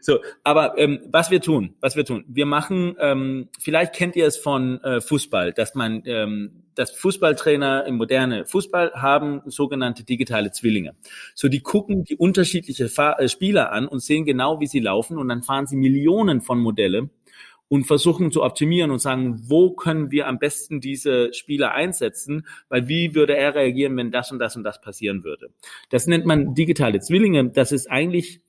so, aber ähm, was wir tun, was wir tun, wir machen, ähm, vielleicht kennt ihr es von äh, Fußball, dass man ähm, dass Fußballtrainer im moderne Fußball haben sogenannte digitale Zwillinge. So, die gucken die unterschiedliche Fahr äh, Spieler an und sehen genau, wie sie laufen und dann fahren sie Millionen von Modelle und versuchen zu optimieren und sagen, wo können wir am besten diese Spieler einsetzen, weil wie würde er reagieren, wenn das und das und das passieren würde. Das nennt man digitale Zwillinge. Das ist eigentlich,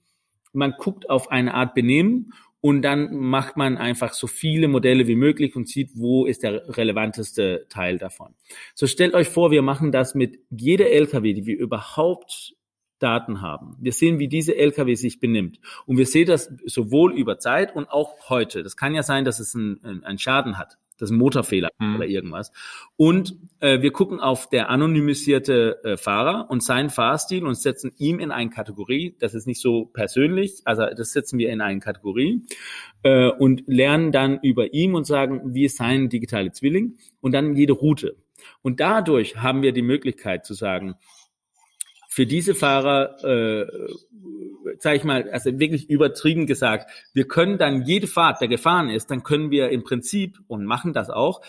man guckt auf eine Art Benehmen und dann macht man einfach so viele Modelle wie möglich und sieht, wo ist der relevanteste Teil davon. So stellt euch vor, wir machen das mit jeder LKW, die wir überhaupt Daten haben. Wir sehen, wie diese LKW sich benimmt. Und wir sehen das sowohl über Zeit und auch heute. Das kann ja sein, dass es einen, einen Schaden hat. Das ist ein Motorfehler mhm. oder irgendwas. Und äh, wir gucken auf der anonymisierte äh, Fahrer und seinen Fahrstil und setzen ihm in eine Kategorie. Das ist nicht so persönlich, also das setzen wir in eine Kategorie äh, und lernen dann über ihm und sagen, wie ist sein digitale Zwilling und dann jede Route. Und dadurch haben wir die Möglichkeit zu sagen, für diese Fahrer, äh, sage ich mal, also wirklich übertrieben gesagt, wir können dann jede Fahrt, der gefahren ist, dann können wir im Prinzip und machen das auch,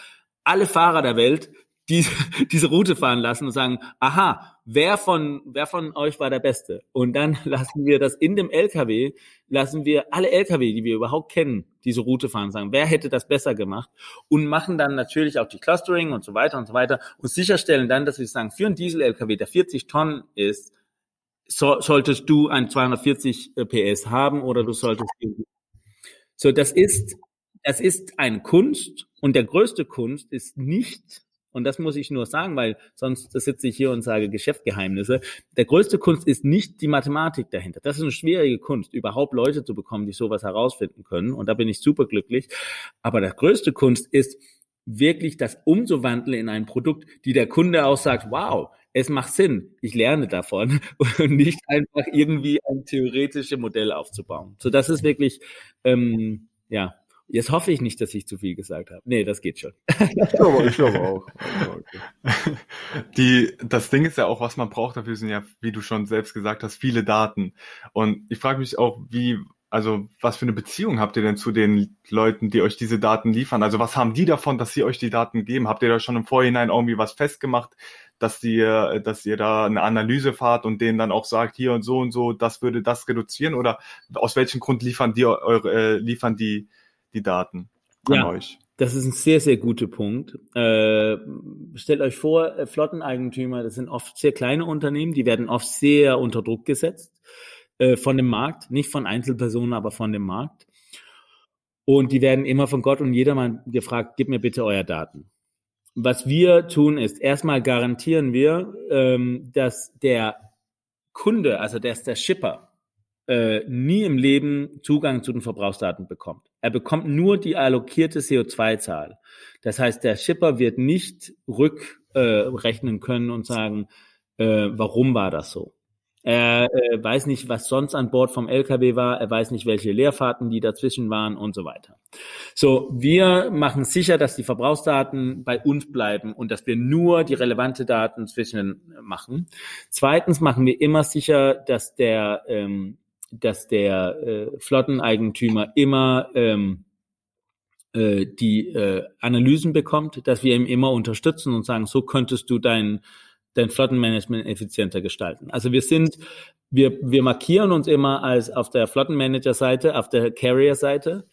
alle Fahrer der Welt die, diese Route fahren lassen und sagen, aha, wer von, wer von euch war der Beste? Und dann lassen wir das in dem LKW, lassen wir alle LKW, die wir überhaupt kennen, diese Route fahren, sagen, wer hätte das besser gemacht? Und machen dann natürlich auch die Clustering und so weiter und so weiter und sicherstellen dann, dass wir sagen, für einen Diesel-LKW, der 40 Tonnen ist, so, solltest du ein 240 PS haben oder du solltest so das ist das ist eine Kunst und der größte Kunst ist nicht und das muss ich nur sagen, weil sonst sitze ich hier und sage Geschäftsgeheimnisse. Der größte Kunst ist nicht die Mathematik dahinter. Das ist eine schwierige Kunst, überhaupt Leute zu bekommen, die sowas herausfinden können. Und da bin ich super glücklich. Aber der größte Kunst ist wirklich das umzuwandeln in ein Produkt, die der Kunde auch sagt, wow, es macht Sinn, ich lerne davon und nicht einfach irgendwie ein theoretisches Modell aufzubauen. So, das ist wirklich, ähm, ja, Jetzt hoffe ich nicht, dass ich zu viel gesagt habe. Nee, das geht schon. ich glaube, ich glaube auch. Die, das Ding ist ja auch, was man braucht dafür sind ja, wie du schon selbst gesagt hast, viele Daten. Und ich frage mich auch, wie, also was für eine Beziehung habt ihr denn zu den Leuten, die euch diese Daten liefern? Also was haben die davon, dass sie euch die Daten geben? Habt ihr da schon im Vorhinein irgendwie was festgemacht, dass ihr, dass ihr da eine Analyse fahrt und denen dann auch sagt, hier und so und so, das würde das reduzieren? Oder aus welchem Grund liefern die eure, äh, liefern die die Daten an ja. euch? Das ist ein sehr, sehr guter Punkt. Äh, stellt euch vor, äh, Flotteneigentümer, das sind oft sehr kleine Unternehmen, die werden oft sehr unter Druck gesetzt äh, von dem Markt, nicht von Einzelpersonen, aber von dem Markt. Und die werden immer von Gott und jedermann gefragt, gib mir bitte euer Daten. Was wir tun ist, erstmal garantieren wir, ähm, dass der Kunde, also dass der Shipper, äh, nie im Leben Zugang zu den Verbrauchsdaten bekommt. Er bekommt nur die allokierte CO2-Zahl. Das heißt, der Shipper wird nicht rückrechnen äh, können und sagen, äh, warum war das so. Er äh, weiß nicht, was sonst an Bord vom LKW war. Er weiß nicht, welche Leerfahrten die dazwischen waren und so weiter. So, wir machen sicher, dass die Verbrauchsdaten bei uns bleiben und dass wir nur die relevante Daten zwischen machen. Zweitens machen wir immer sicher, dass der ähm, dass der äh, Flotteneigentümer immer ähm, äh, die äh, Analysen bekommt, dass wir ihm immer unterstützen und sagen, so könntest du dein, dein Flottenmanagement effizienter gestalten. Also wir sind, wir, wir markieren uns immer als auf der Flottenmanager-Seite, auf der Carrier-Seite.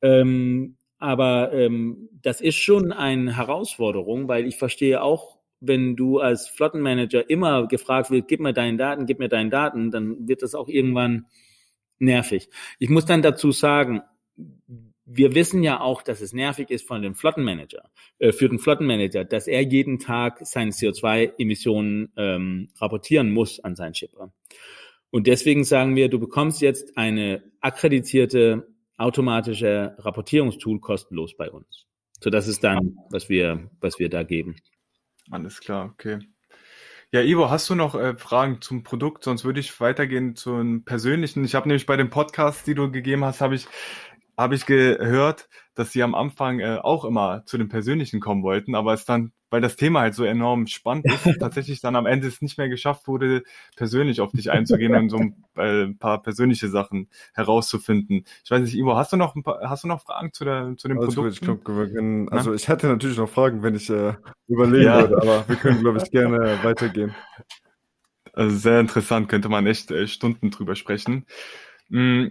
Ähm, aber ähm, das ist schon eine Herausforderung, weil ich verstehe auch wenn du als Flottenmanager immer gefragt wird, gib mir deine Daten, gib mir deine Daten, dann wird das auch irgendwann nervig. Ich muss dann dazu sagen, wir wissen ja auch, dass es nervig ist von dem Flottenmanager, äh, für den Flottenmanager, dass er jeden Tag seine CO2-Emissionen ähm, rapportieren muss an seinen Shipper. Und deswegen sagen wir, du bekommst jetzt eine akkreditierte automatische Rapportierungstool kostenlos bei uns. So, das ist dann, was wir, was wir da geben. Alles klar, okay. Ja, Ivo, hast du noch äh, Fragen zum Produkt? Sonst würde ich weitergehen zu einem persönlichen. Ich habe nämlich bei den Podcasts, die du gegeben hast, habe ich habe ich gehört, dass sie am Anfang äh, auch immer zu dem Persönlichen kommen wollten, aber es dann, weil das Thema halt so enorm spannend ist, tatsächlich dann am Ende es nicht mehr geschafft wurde, persönlich auf dich einzugehen und so ein, äh, paar persönliche Sachen herauszufinden. Ich weiß nicht, Ivo, hast du noch ein paar, hast du noch Fragen zu, der, zu dem also, Produkt? Ich glaub, können, also ich hätte natürlich noch Fragen, wenn ich äh, überlegen ja. würde, aber wir können, glaube ich, gerne weitergehen. Also sehr interessant, könnte man echt äh, Stunden drüber sprechen. Mhm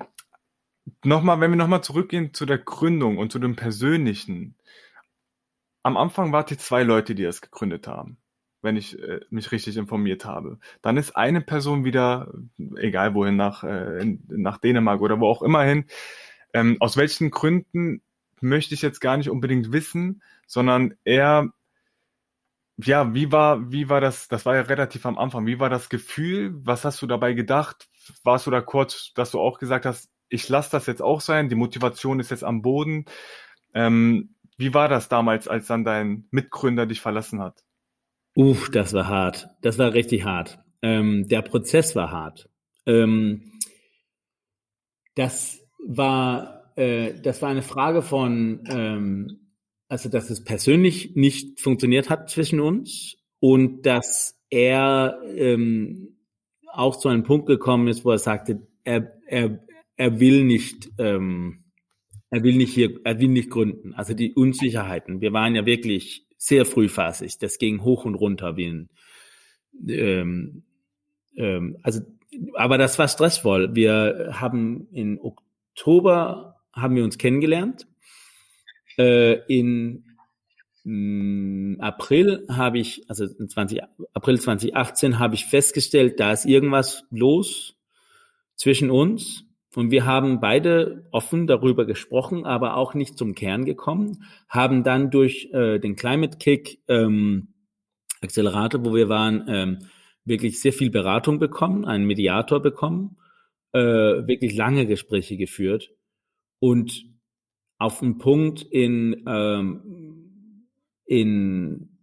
nochmal, wenn wir nochmal zurückgehen zu der Gründung und zu dem Persönlichen. Am Anfang wart ihr zwei Leute, die das gegründet haben, wenn ich äh, mich richtig informiert habe. Dann ist eine Person wieder, egal wohin, nach, äh, nach Dänemark oder wo auch immer hin. Ähm, aus welchen Gründen möchte ich jetzt gar nicht unbedingt wissen, sondern eher, ja, wie war, wie war das, das war ja relativ am Anfang, wie war das Gefühl? Was hast du dabei gedacht? Warst du da kurz, dass du auch gesagt hast, ich lasse das jetzt auch sein, die Motivation ist jetzt am Boden. Ähm, wie war das damals, als dann dein Mitgründer dich verlassen hat? Uff, das war hart. Das war richtig hart. Ähm, der Prozess war hart. Ähm, das war, äh, das war eine Frage von, ähm, also dass es persönlich nicht funktioniert hat zwischen uns und dass er ähm, auch zu einem Punkt gekommen ist, wo er sagte, er, er, er will nicht, ähm, er will nicht hier, er will nicht gründen. Also die Unsicherheiten. Wir waren ja wirklich sehr frühphasig. Das ging hoch und runter wie ein, ähm, ähm, also, aber das war stressvoll. Wir haben in Oktober haben wir uns kennengelernt. Äh, in mm, April habe ich, also in 20, April 2018 habe ich festgestellt, da ist irgendwas los zwischen uns. Und wir haben beide offen darüber gesprochen, aber auch nicht zum Kern gekommen, haben dann durch äh, den Climate Kick ähm, Accelerator, wo wir waren, ähm, wirklich sehr viel Beratung bekommen, einen Mediator bekommen, äh, wirklich lange Gespräche geführt und auf einen Punkt in, ähm, in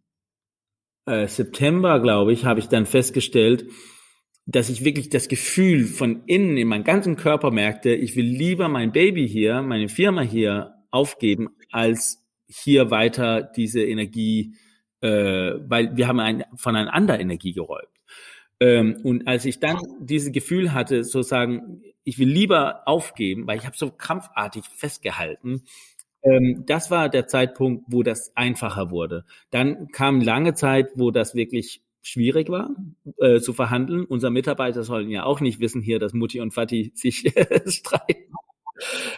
äh, September, glaube ich, habe ich dann festgestellt, dass ich wirklich das Gefühl von innen in meinem ganzen Körper merkte, ich will lieber mein Baby hier, meine Firma hier aufgeben, als hier weiter diese Energie, äh, weil wir haben ein, voneinander Energie geräumt. Ähm, und als ich dann dieses Gefühl hatte, sozusagen, ich will lieber aufgeben, weil ich habe so krampfartig festgehalten, ähm, das war der Zeitpunkt, wo das einfacher wurde. Dann kam lange Zeit, wo das wirklich schwierig war äh, zu verhandeln. Unsere Mitarbeiter sollen ja auch nicht wissen hier, dass Mutti und Vati sich streiten.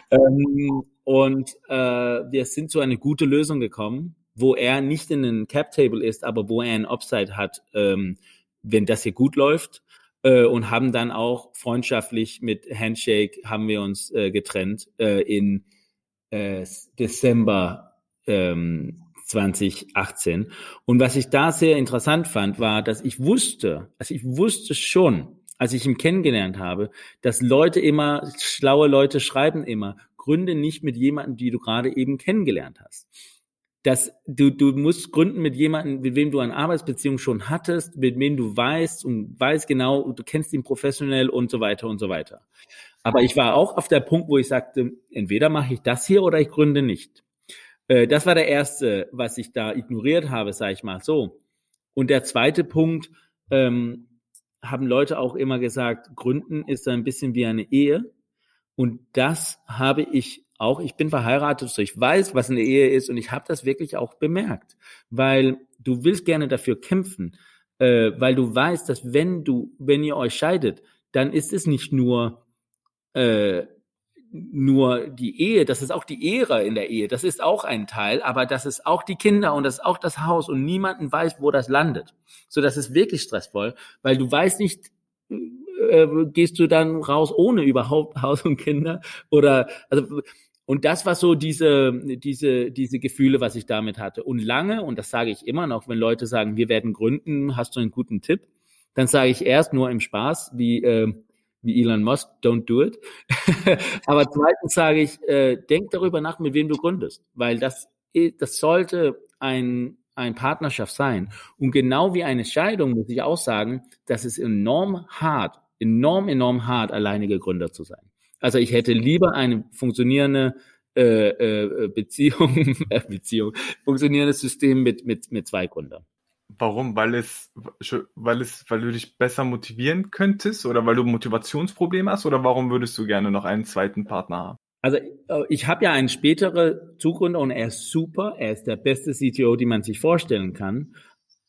Ähm, und äh, wir sind zu einer guten Lösung gekommen, wo er nicht in einem Cap-Table ist, aber wo er ein Upside hat, ähm, wenn das hier gut läuft. Äh, und haben dann auch freundschaftlich mit Handshake haben wir uns äh, getrennt äh, in äh, Dezember ähm, 2018. Und was ich da sehr interessant fand, war, dass ich wusste, also ich wusste schon, als ich ihn kennengelernt habe, dass Leute immer, schlaue Leute schreiben immer, gründe nicht mit jemandem, die du gerade eben kennengelernt hast. Dass du, du musst gründen mit jemandem, mit wem du eine Arbeitsbeziehung schon hattest, mit wem du weißt und weißt genau, du kennst ihn professionell und so weiter und so weiter. Aber ich war auch auf der Punkt, wo ich sagte, entweder mache ich das hier oder ich gründe nicht. Äh, das war der erste, was ich da ignoriert habe, sage ich mal so. Und der zweite Punkt, ähm, haben Leute auch immer gesagt, Gründen ist ein bisschen wie eine Ehe. Und das habe ich auch, ich bin verheiratet, so ich weiß, was eine Ehe ist und ich habe das wirklich auch bemerkt, weil du willst gerne dafür kämpfen, äh, weil du weißt, dass wenn du, wenn ihr euch scheidet, dann ist es nicht nur äh, nur die Ehe, das ist auch die Ehre in der Ehe, das ist auch ein Teil, aber das ist auch die Kinder und das ist auch das Haus und niemanden weiß, wo das landet. So, das ist wirklich stressvoll, weil du weißt nicht, äh, gehst du dann raus ohne überhaupt Haus und Kinder oder also und das war so diese diese diese Gefühle, was ich damit hatte und lange und das sage ich immer noch, wenn Leute sagen, wir werden gründen, hast du einen guten Tipp? Dann sage ich erst nur im Spaß, wie äh, wie Elon Musk, don't do it. Aber zweitens sage ich, äh, denk darüber nach, mit wem du gründest, weil das, das sollte ein, ein Partnerschaft sein. Und genau wie eine Scheidung muss ich auch sagen, dass es enorm hart, enorm, enorm hart, alleinige Gründer zu sein. Also ich hätte lieber eine funktionierende äh, äh, Beziehung, äh, Beziehung, funktionierendes System mit, mit, mit zwei Gründern. Warum? Weil es, weil es, weil du dich besser motivieren könntest oder weil du Motivationsprobleme hast oder warum würdest du gerne noch einen zweiten Partner haben? Also äh, ich habe ja einen späteren Zugründer und er ist super, er ist der beste CTO, die man sich vorstellen kann.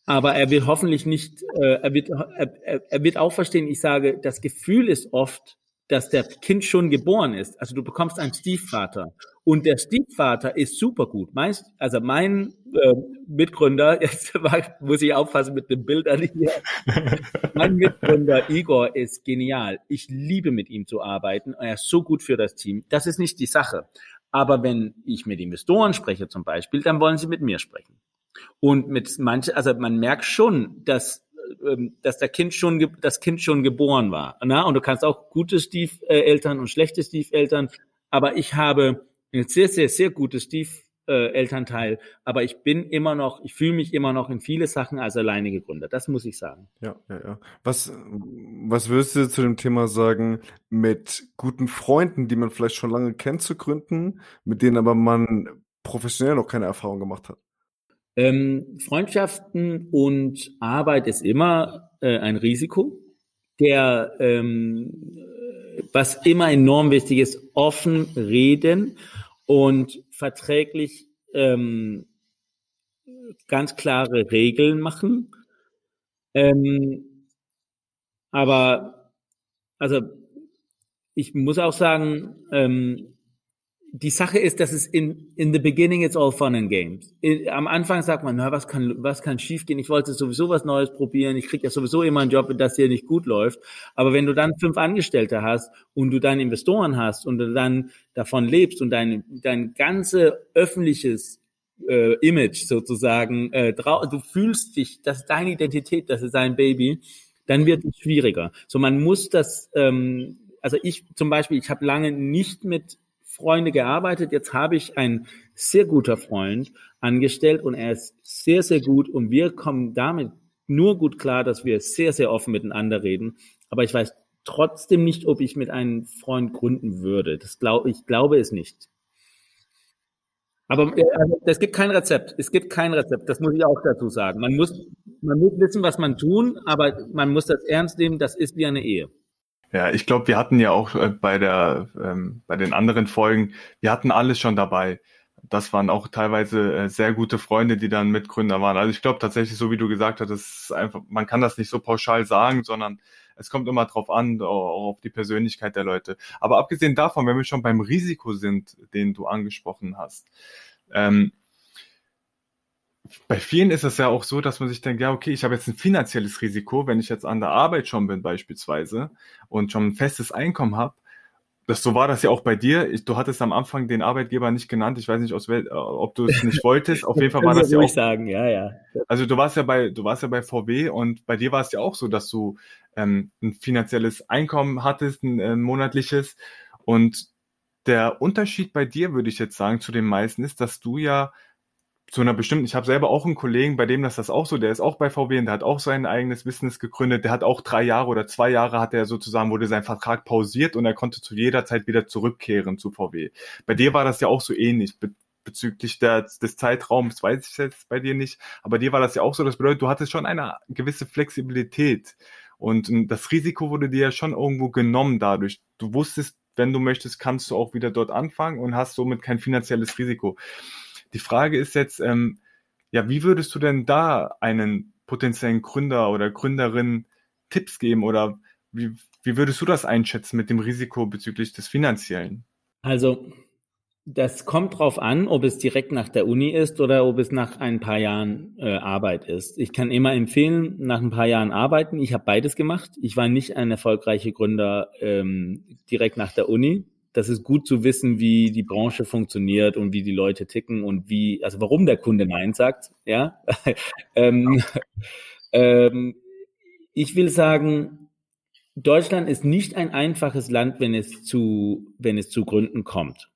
Aber er wird hoffentlich nicht, äh, er, wird, er, er wird auch verstehen, ich sage, das Gefühl ist oft, dass der Kind schon geboren ist. Also du bekommst einen Stiefvater und der Stiefvater ist super gut. Meist, also mein äh, Mitgründer, jetzt muss ich aufpassen mit den Bildern hier. mein Mitgründer Igor ist genial. Ich liebe mit ihm zu arbeiten. Er ist so gut für das Team. Das ist nicht die Sache. Aber wenn ich mit Investoren spreche zum Beispiel, dann wollen sie mit mir sprechen. Und mit manchen, also man merkt schon, dass dass der Kind schon das Kind schon geboren war. Na? Und du kannst auch gute Stiefeltern und schlechte Stiefeltern, aber ich habe ein sehr, sehr, sehr gutes Stiefelternteil, aber ich bin immer noch, ich fühle mich immer noch in viele Sachen als alleinige Gründer. Das muss ich sagen. Ja, ja, ja. Was, was würdest du zu dem Thema sagen, mit guten Freunden, die man vielleicht schon lange kennt, zu gründen, mit denen aber man professionell noch keine Erfahrung gemacht hat? Ähm, Freundschaften und Arbeit ist immer äh, ein Risiko. Der, ähm, was immer enorm wichtig ist, offen reden und verträglich ähm, ganz klare Regeln machen. Ähm, aber also ich muss auch sagen, ähm, die Sache ist, dass es in, in the beginning it's all fun and games. In, am Anfang sagt man, na, was kann, was kann schiefgehen? Ich wollte sowieso was Neues probieren. Ich kriege ja sowieso immer einen Job, das hier nicht gut läuft. Aber wenn du dann fünf Angestellte hast und du dann Investoren hast und du dann davon lebst und dein, dein ganze öffentliches äh, Image sozusagen, äh, du fühlst dich, das ist deine Identität, das ist dein Baby, dann wird es schwieriger. So, man muss das, ähm, also ich zum Beispiel, ich habe lange nicht mit Freunde gearbeitet. Jetzt habe ich einen sehr guter Freund angestellt und er ist sehr, sehr gut und wir kommen damit nur gut klar, dass wir sehr, sehr offen miteinander reden. Aber ich weiß trotzdem nicht, ob ich mit einem Freund gründen würde. Das glaube ich glaube es nicht. Aber äh, also, es gibt kein Rezept. Es gibt kein Rezept. Das muss ich auch dazu sagen. Man muss, man muss wissen, was man tun, aber man muss das ernst nehmen. Das ist wie eine Ehe. Ja, ich glaube, wir hatten ja auch äh, bei der ähm, bei den anderen Folgen, wir hatten alles schon dabei. Das waren auch teilweise äh, sehr gute Freunde, die dann Mitgründer waren. Also ich glaube tatsächlich, so wie du gesagt hast, ist einfach, man kann das nicht so pauschal sagen, sondern es kommt immer drauf an, auch auf die Persönlichkeit der Leute. Aber abgesehen davon, wenn wir schon beim Risiko sind, den du angesprochen hast, ähm, bei vielen ist es ja auch so, dass man sich denkt, ja, okay, ich habe jetzt ein finanzielles Risiko, wenn ich jetzt an der Arbeit schon bin beispielsweise und schon ein festes Einkommen habe. Das, so war das ja auch bei dir. Ich, du hattest am Anfang den Arbeitgeber nicht genannt. Ich weiß nicht, aus wel, ob du es nicht wolltest. Auf jeden Fall war das ja auch. sagen, ja, ja. Also du warst ja bei, du warst ja bei VW und bei dir war es ja auch so, dass du ähm, ein finanzielles Einkommen hattest, ein, ein monatliches. Und der Unterschied bei dir, würde ich jetzt sagen, zu den meisten ist, dass du ja zu einer bestimmten, ich habe selber auch einen Kollegen, bei dem das das auch so, der ist auch bei VW und der hat auch sein eigenes Business gegründet, der hat auch drei Jahre oder zwei Jahre hat er sozusagen, wurde sein Vertrag pausiert und er konnte zu jeder Zeit wieder zurückkehren zu VW. Bei dir war das ja auch so ähnlich, be bezüglich der, des Zeitraums, weiß ich jetzt bei dir nicht, aber dir war das ja auch so, das bedeutet, du hattest schon eine gewisse Flexibilität und das Risiko wurde dir ja schon irgendwo genommen dadurch. Du wusstest, wenn du möchtest, kannst du auch wieder dort anfangen und hast somit kein finanzielles Risiko. Die Frage ist jetzt, ähm, ja, wie würdest du denn da einen potenziellen Gründer oder Gründerin Tipps geben oder wie, wie würdest du das einschätzen mit dem Risiko bezüglich des Finanziellen? Also, das kommt drauf an, ob es direkt nach der Uni ist oder ob es nach ein paar Jahren äh, Arbeit ist. Ich kann immer empfehlen, nach ein paar Jahren arbeiten. Ich habe beides gemacht. Ich war nicht ein erfolgreicher Gründer ähm, direkt nach der Uni das ist gut zu wissen, wie die Branche funktioniert und wie die Leute ticken und wie, also warum der Kunde Nein sagt, ja. ähm, ähm, ich will sagen, Deutschland ist nicht ein einfaches Land, wenn es zu, wenn es zu Gründen kommt.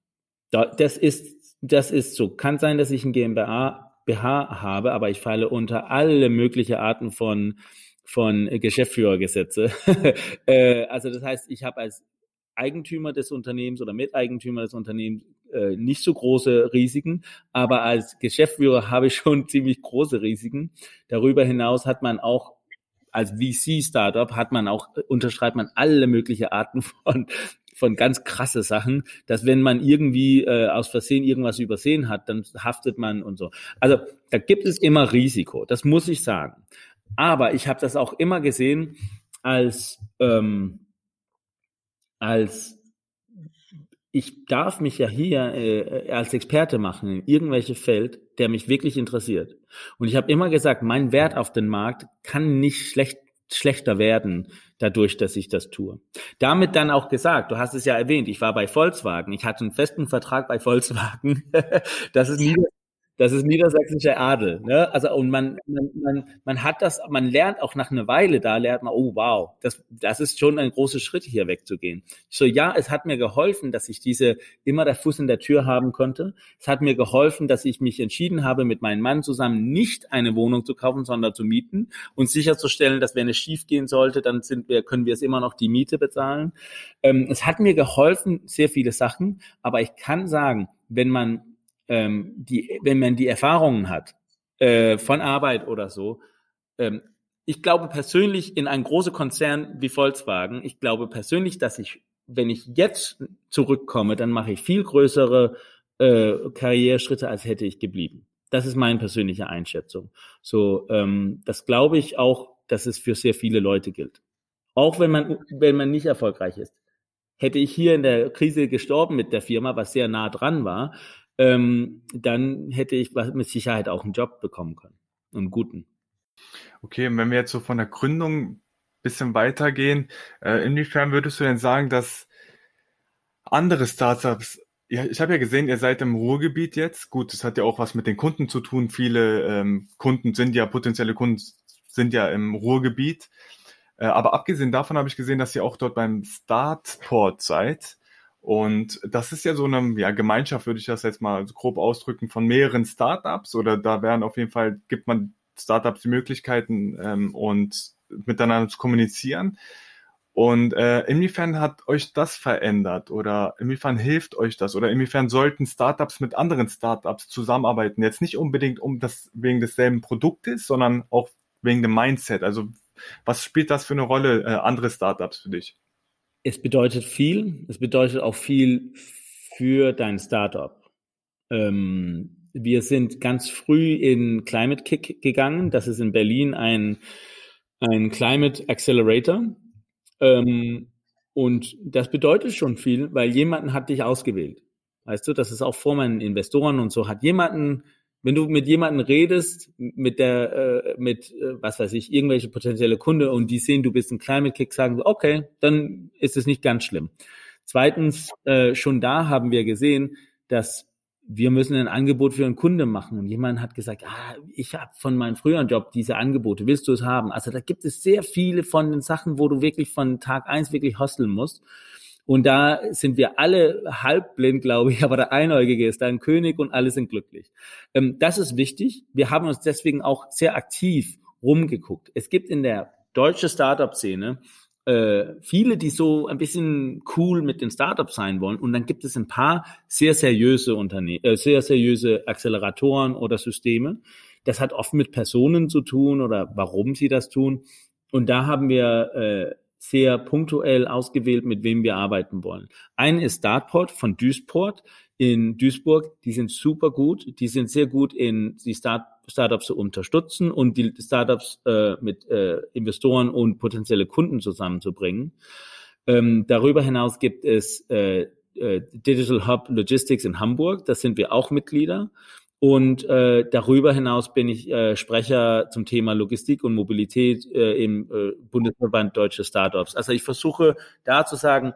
Das ist, das ist so. Kann sein, dass ich ein GmbH BH habe, aber ich falle unter alle mögliche Arten von von Geschäftsführergesetze. Äh, also das heißt, ich habe als Eigentümer des Unternehmens oder Miteigentümer des Unternehmens äh, nicht so große Risiken, aber als Geschäftsführer habe ich schon ziemlich große Risiken. Darüber hinaus hat man auch als VC-Startup hat man auch, unterschreibt man alle mögliche Arten von von ganz krasse Sachen, dass wenn man irgendwie äh, aus Versehen irgendwas übersehen hat, dann haftet man und so. Also da gibt es immer Risiko, das muss ich sagen. Aber ich habe das auch immer gesehen als ähm, als ich darf mich ja hier äh, als Experte machen in irgendwelche Feld, der mich wirklich interessiert. Und ich habe immer gesagt, mein Wert auf den Markt kann nicht schlecht schlechter werden dadurch, dass ich das tue. Damit dann auch gesagt, du hast es ja erwähnt, ich war bei Volkswagen, ich hatte einen festen Vertrag bei Volkswagen. das ist nie das ist niedersächsischer Adel. Ne? Also und man, man, man, man hat das, man lernt auch nach einer Weile, da lernt man, oh wow, das, das ist schon ein großer Schritt, hier wegzugehen. So ja, es hat mir geholfen, dass ich diese immer der Fuß in der Tür haben konnte. Es hat mir geholfen, dass ich mich entschieden habe, mit meinem Mann zusammen nicht eine Wohnung zu kaufen, sondern zu mieten und sicherzustellen, dass wenn es schief gehen sollte, dann sind wir, können wir es immer noch die Miete bezahlen. Ähm, es hat mir geholfen, sehr viele Sachen, aber ich kann sagen, wenn man ähm, die, wenn man die Erfahrungen hat äh, von Arbeit oder so, ähm, ich glaube persönlich in einen großen Konzern wie Volkswagen, ich glaube persönlich, dass ich, wenn ich jetzt zurückkomme, dann mache ich viel größere äh, Karriereschritte, als hätte ich geblieben. Das ist meine persönliche Einschätzung. So, ähm, das glaube ich auch, dass es für sehr viele Leute gilt. Auch wenn man, wenn man nicht erfolgreich ist. Hätte ich hier in der Krise gestorben mit der Firma, was sehr nah dran war, ähm, dann hätte ich mit Sicherheit auch einen Job bekommen können. Einen guten. Okay, und wenn wir jetzt so von der Gründung ein bisschen weitergehen, äh, inwiefern würdest du denn sagen, dass andere Startups, ja, ich habe ja gesehen, ihr seid im Ruhrgebiet jetzt. Gut, das hat ja auch was mit den Kunden zu tun. Viele ähm, Kunden sind ja, potenzielle Kunden sind ja im Ruhrgebiet. Äh, aber abgesehen davon habe ich gesehen, dass ihr auch dort beim Startport seid. Und das ist ja so eine ja, Gemeinschaft, würde ich das jetzt mal grob ausdrücken, von mehreren Startups oder da werden auf jeden Fall, gibt man Startups die Möglichkeiten ähm, und miteinander zu kommunizieren. Und äh, inwiefern hat euch das verändert oder inwiefern hilft euch das oder inwiefern sollten Startups mit anderen Startups zusammenarbeiten? Jetzt nicht unbedingt um das wegen desselben Produktes, sondern auch wegen dem Mindset. Also was spielt das für eine Rolle, äh, andere Startups für dich? Es bedeutet viel. Es bedeutet auch viel für dein Startup. Ähm, wir sind ganz früh in Climate Kick gegangen. Das ist in Berlin ein, ein Climate Accelerator. Ähm, und das bedeutet schon viel, weil jemanden hat dich ausgewählt. Weißt du, das ist auch vor meinen Investoren und so, hat jemanden wenn du mit jemandem redest, mit der, äh, mit, äh, was weiß ich, irgendwelche potenzielle Kunde und die sehen, du bist ein Climate Kick, sagen, okay, dann ist es nicht ganz schlimm. Zweitens, äh, schon da haben wir gesehen, dass wir müssen ein Angebot für einen Kunde machen. Und jemand hat gesagt, ah, ich habe von meinem früheren Job diese Angebote, willst du es haben? Also da gibt es sehr viele von den Sachen, wo du wirklich von Tag eins wirklich hosteln musst. Und da sind wir alle halbblind, glaube ich, aber der Einäugige ist ein König und alle sind glücklich. Ähm, das ist wichtig. Wir haben uns deswegen auch sehr aktiv rumgeguckt. Es gibt in der deutschen Startup-Szene äh, viele, die so ein bisschen cool mit den Startups sein wollen. Und dann gibt es ein paar sehr seriöse Unternehmen, äh, sehr seriöse Acceleratoren oder Systeme. Das hat oft mit Personen zu tun oder warum sie das tun. Und da haben wir äh, sehr punktuell ausgewählt, mit wem wir arbeiten wollen. Einen ist Startport von Duisport in Duisburg. Die sind super gut. Die sind sehr gut in die Start Startups zu unterstützen und die Startups äh, mit äh, Investoren und potenzielle Kunden zusammenzubringen. Ähm, darüber hinaus gibt es äh, äh Digital Hub Logistics in Hamburg. Da sind wir auch Mitglieder. Und äh, darüber hinaus bin ich äh, Sprecher zum Thema Logistik und Mobilität äh, im äh, Bundesverband Deutsche Startups. Also ich versuche da zu sagen,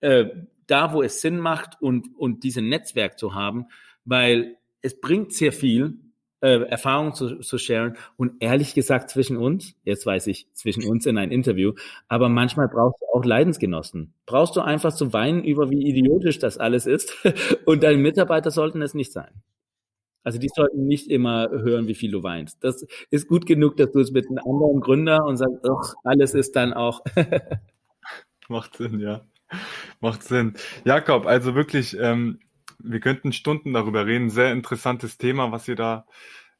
äh, da wo es Sinn macht und, und diesen Netzwerk zu haben, weil es bringt sehr viel, äh, Erfahrung zu, zu sharen und ehrlich gesagt zwischen uns, jetzt weiß ich, zwischen uns in ein Interview, aber manchmal brauchst du auch Leidensgenossen. Brauchst du einfach zu weinen über, wie idiotisch das alles ist und deine Mitarbeiter sollten es nicht sein. Also die sollten nicht immer hören, wie viel du weinst. Das ist gut genug, dass du es mit einem anderen Gründer und sagst, ach, alles ist dann auch. Macht Sinn, ja. Macht Sinn. Jakob, also wirklich, ähm, wir könnten Stunden darüber reden. Sehr interessantes Thema, was ihr da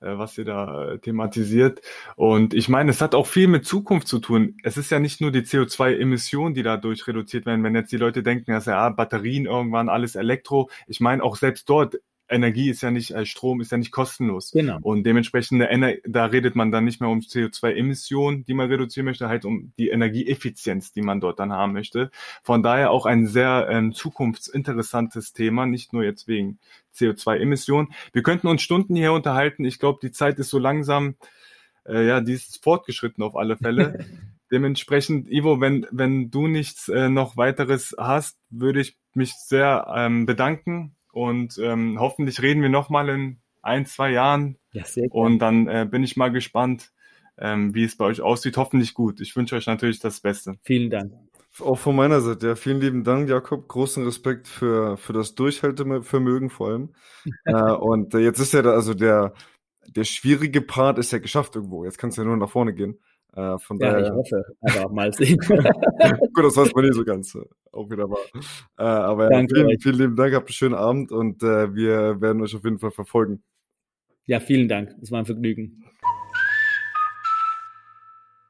äh, was ihr da äh, thematisiert. Und ich meine, es hat auch viel mit Zukunft zu tun. Es ist ja nicht nur die CO2-Emissionen, die dadurch reduziert werden. Wenn jetzt die Leute denken, dass ja Batterien irgendwann alles Elektro, ich meine, auch selbst dort Energie ist ja nicht, äh, Strom ist ja nicht kostenlos. Genau. Und dementsprechend, da redet man dann nicht mehr um CO2-Emissionen, die man reduzieren möchte, halt um die Energieeffizienz, die man dort dann haben möchte. Von daher auch ein sehr äh, zukunftsinteressantes Thema, nicht nur jetzt wegen CO2-Emissionen. Wir könnten uns Stunden hier unterhalten. Ich glaube, die Zeit ist so langsam, äh, ja, die ist fortgeschritten auf alle Fälle. Dementsprechend, Ivo, wenn, wenn du nichts äh, noch weiteres hast, würde ich mich sehr ähm, bedanken und ähm, hoffentlich reden wir nochmal in ein, zwei Jahren. Ja, sehr gut. Und dann äh, bin ich mal gespannt, ähm, wie es bei euch aussieht. Hoffentlich gut. Ich wünsche euch natürlich das Beste. Vielen Dank. Auch von meiner Seite, ja, vielen lieben Dank, Jakob. Großen Respekt für, für das Durchhaltevermögen vor allem. äh, und äh, jetzt ist ja da, also der, der schwierige Part ist ja geschafft irgendwo. Jetzt kannst du ja nur nach vorne gehen. Äh, von ja, daher, ich hoffe, aber mal sehen. Gut, das weiß man nicht so ganz. Äh, auch wieder mal. Äh, aber Danke vielen, euch. vielen lieben Dank, habt einen schönen Abend und äh, wir werden euch auf jeden Fall verfolgen. Ja, vielen Dank. Es war ein Vergnügen.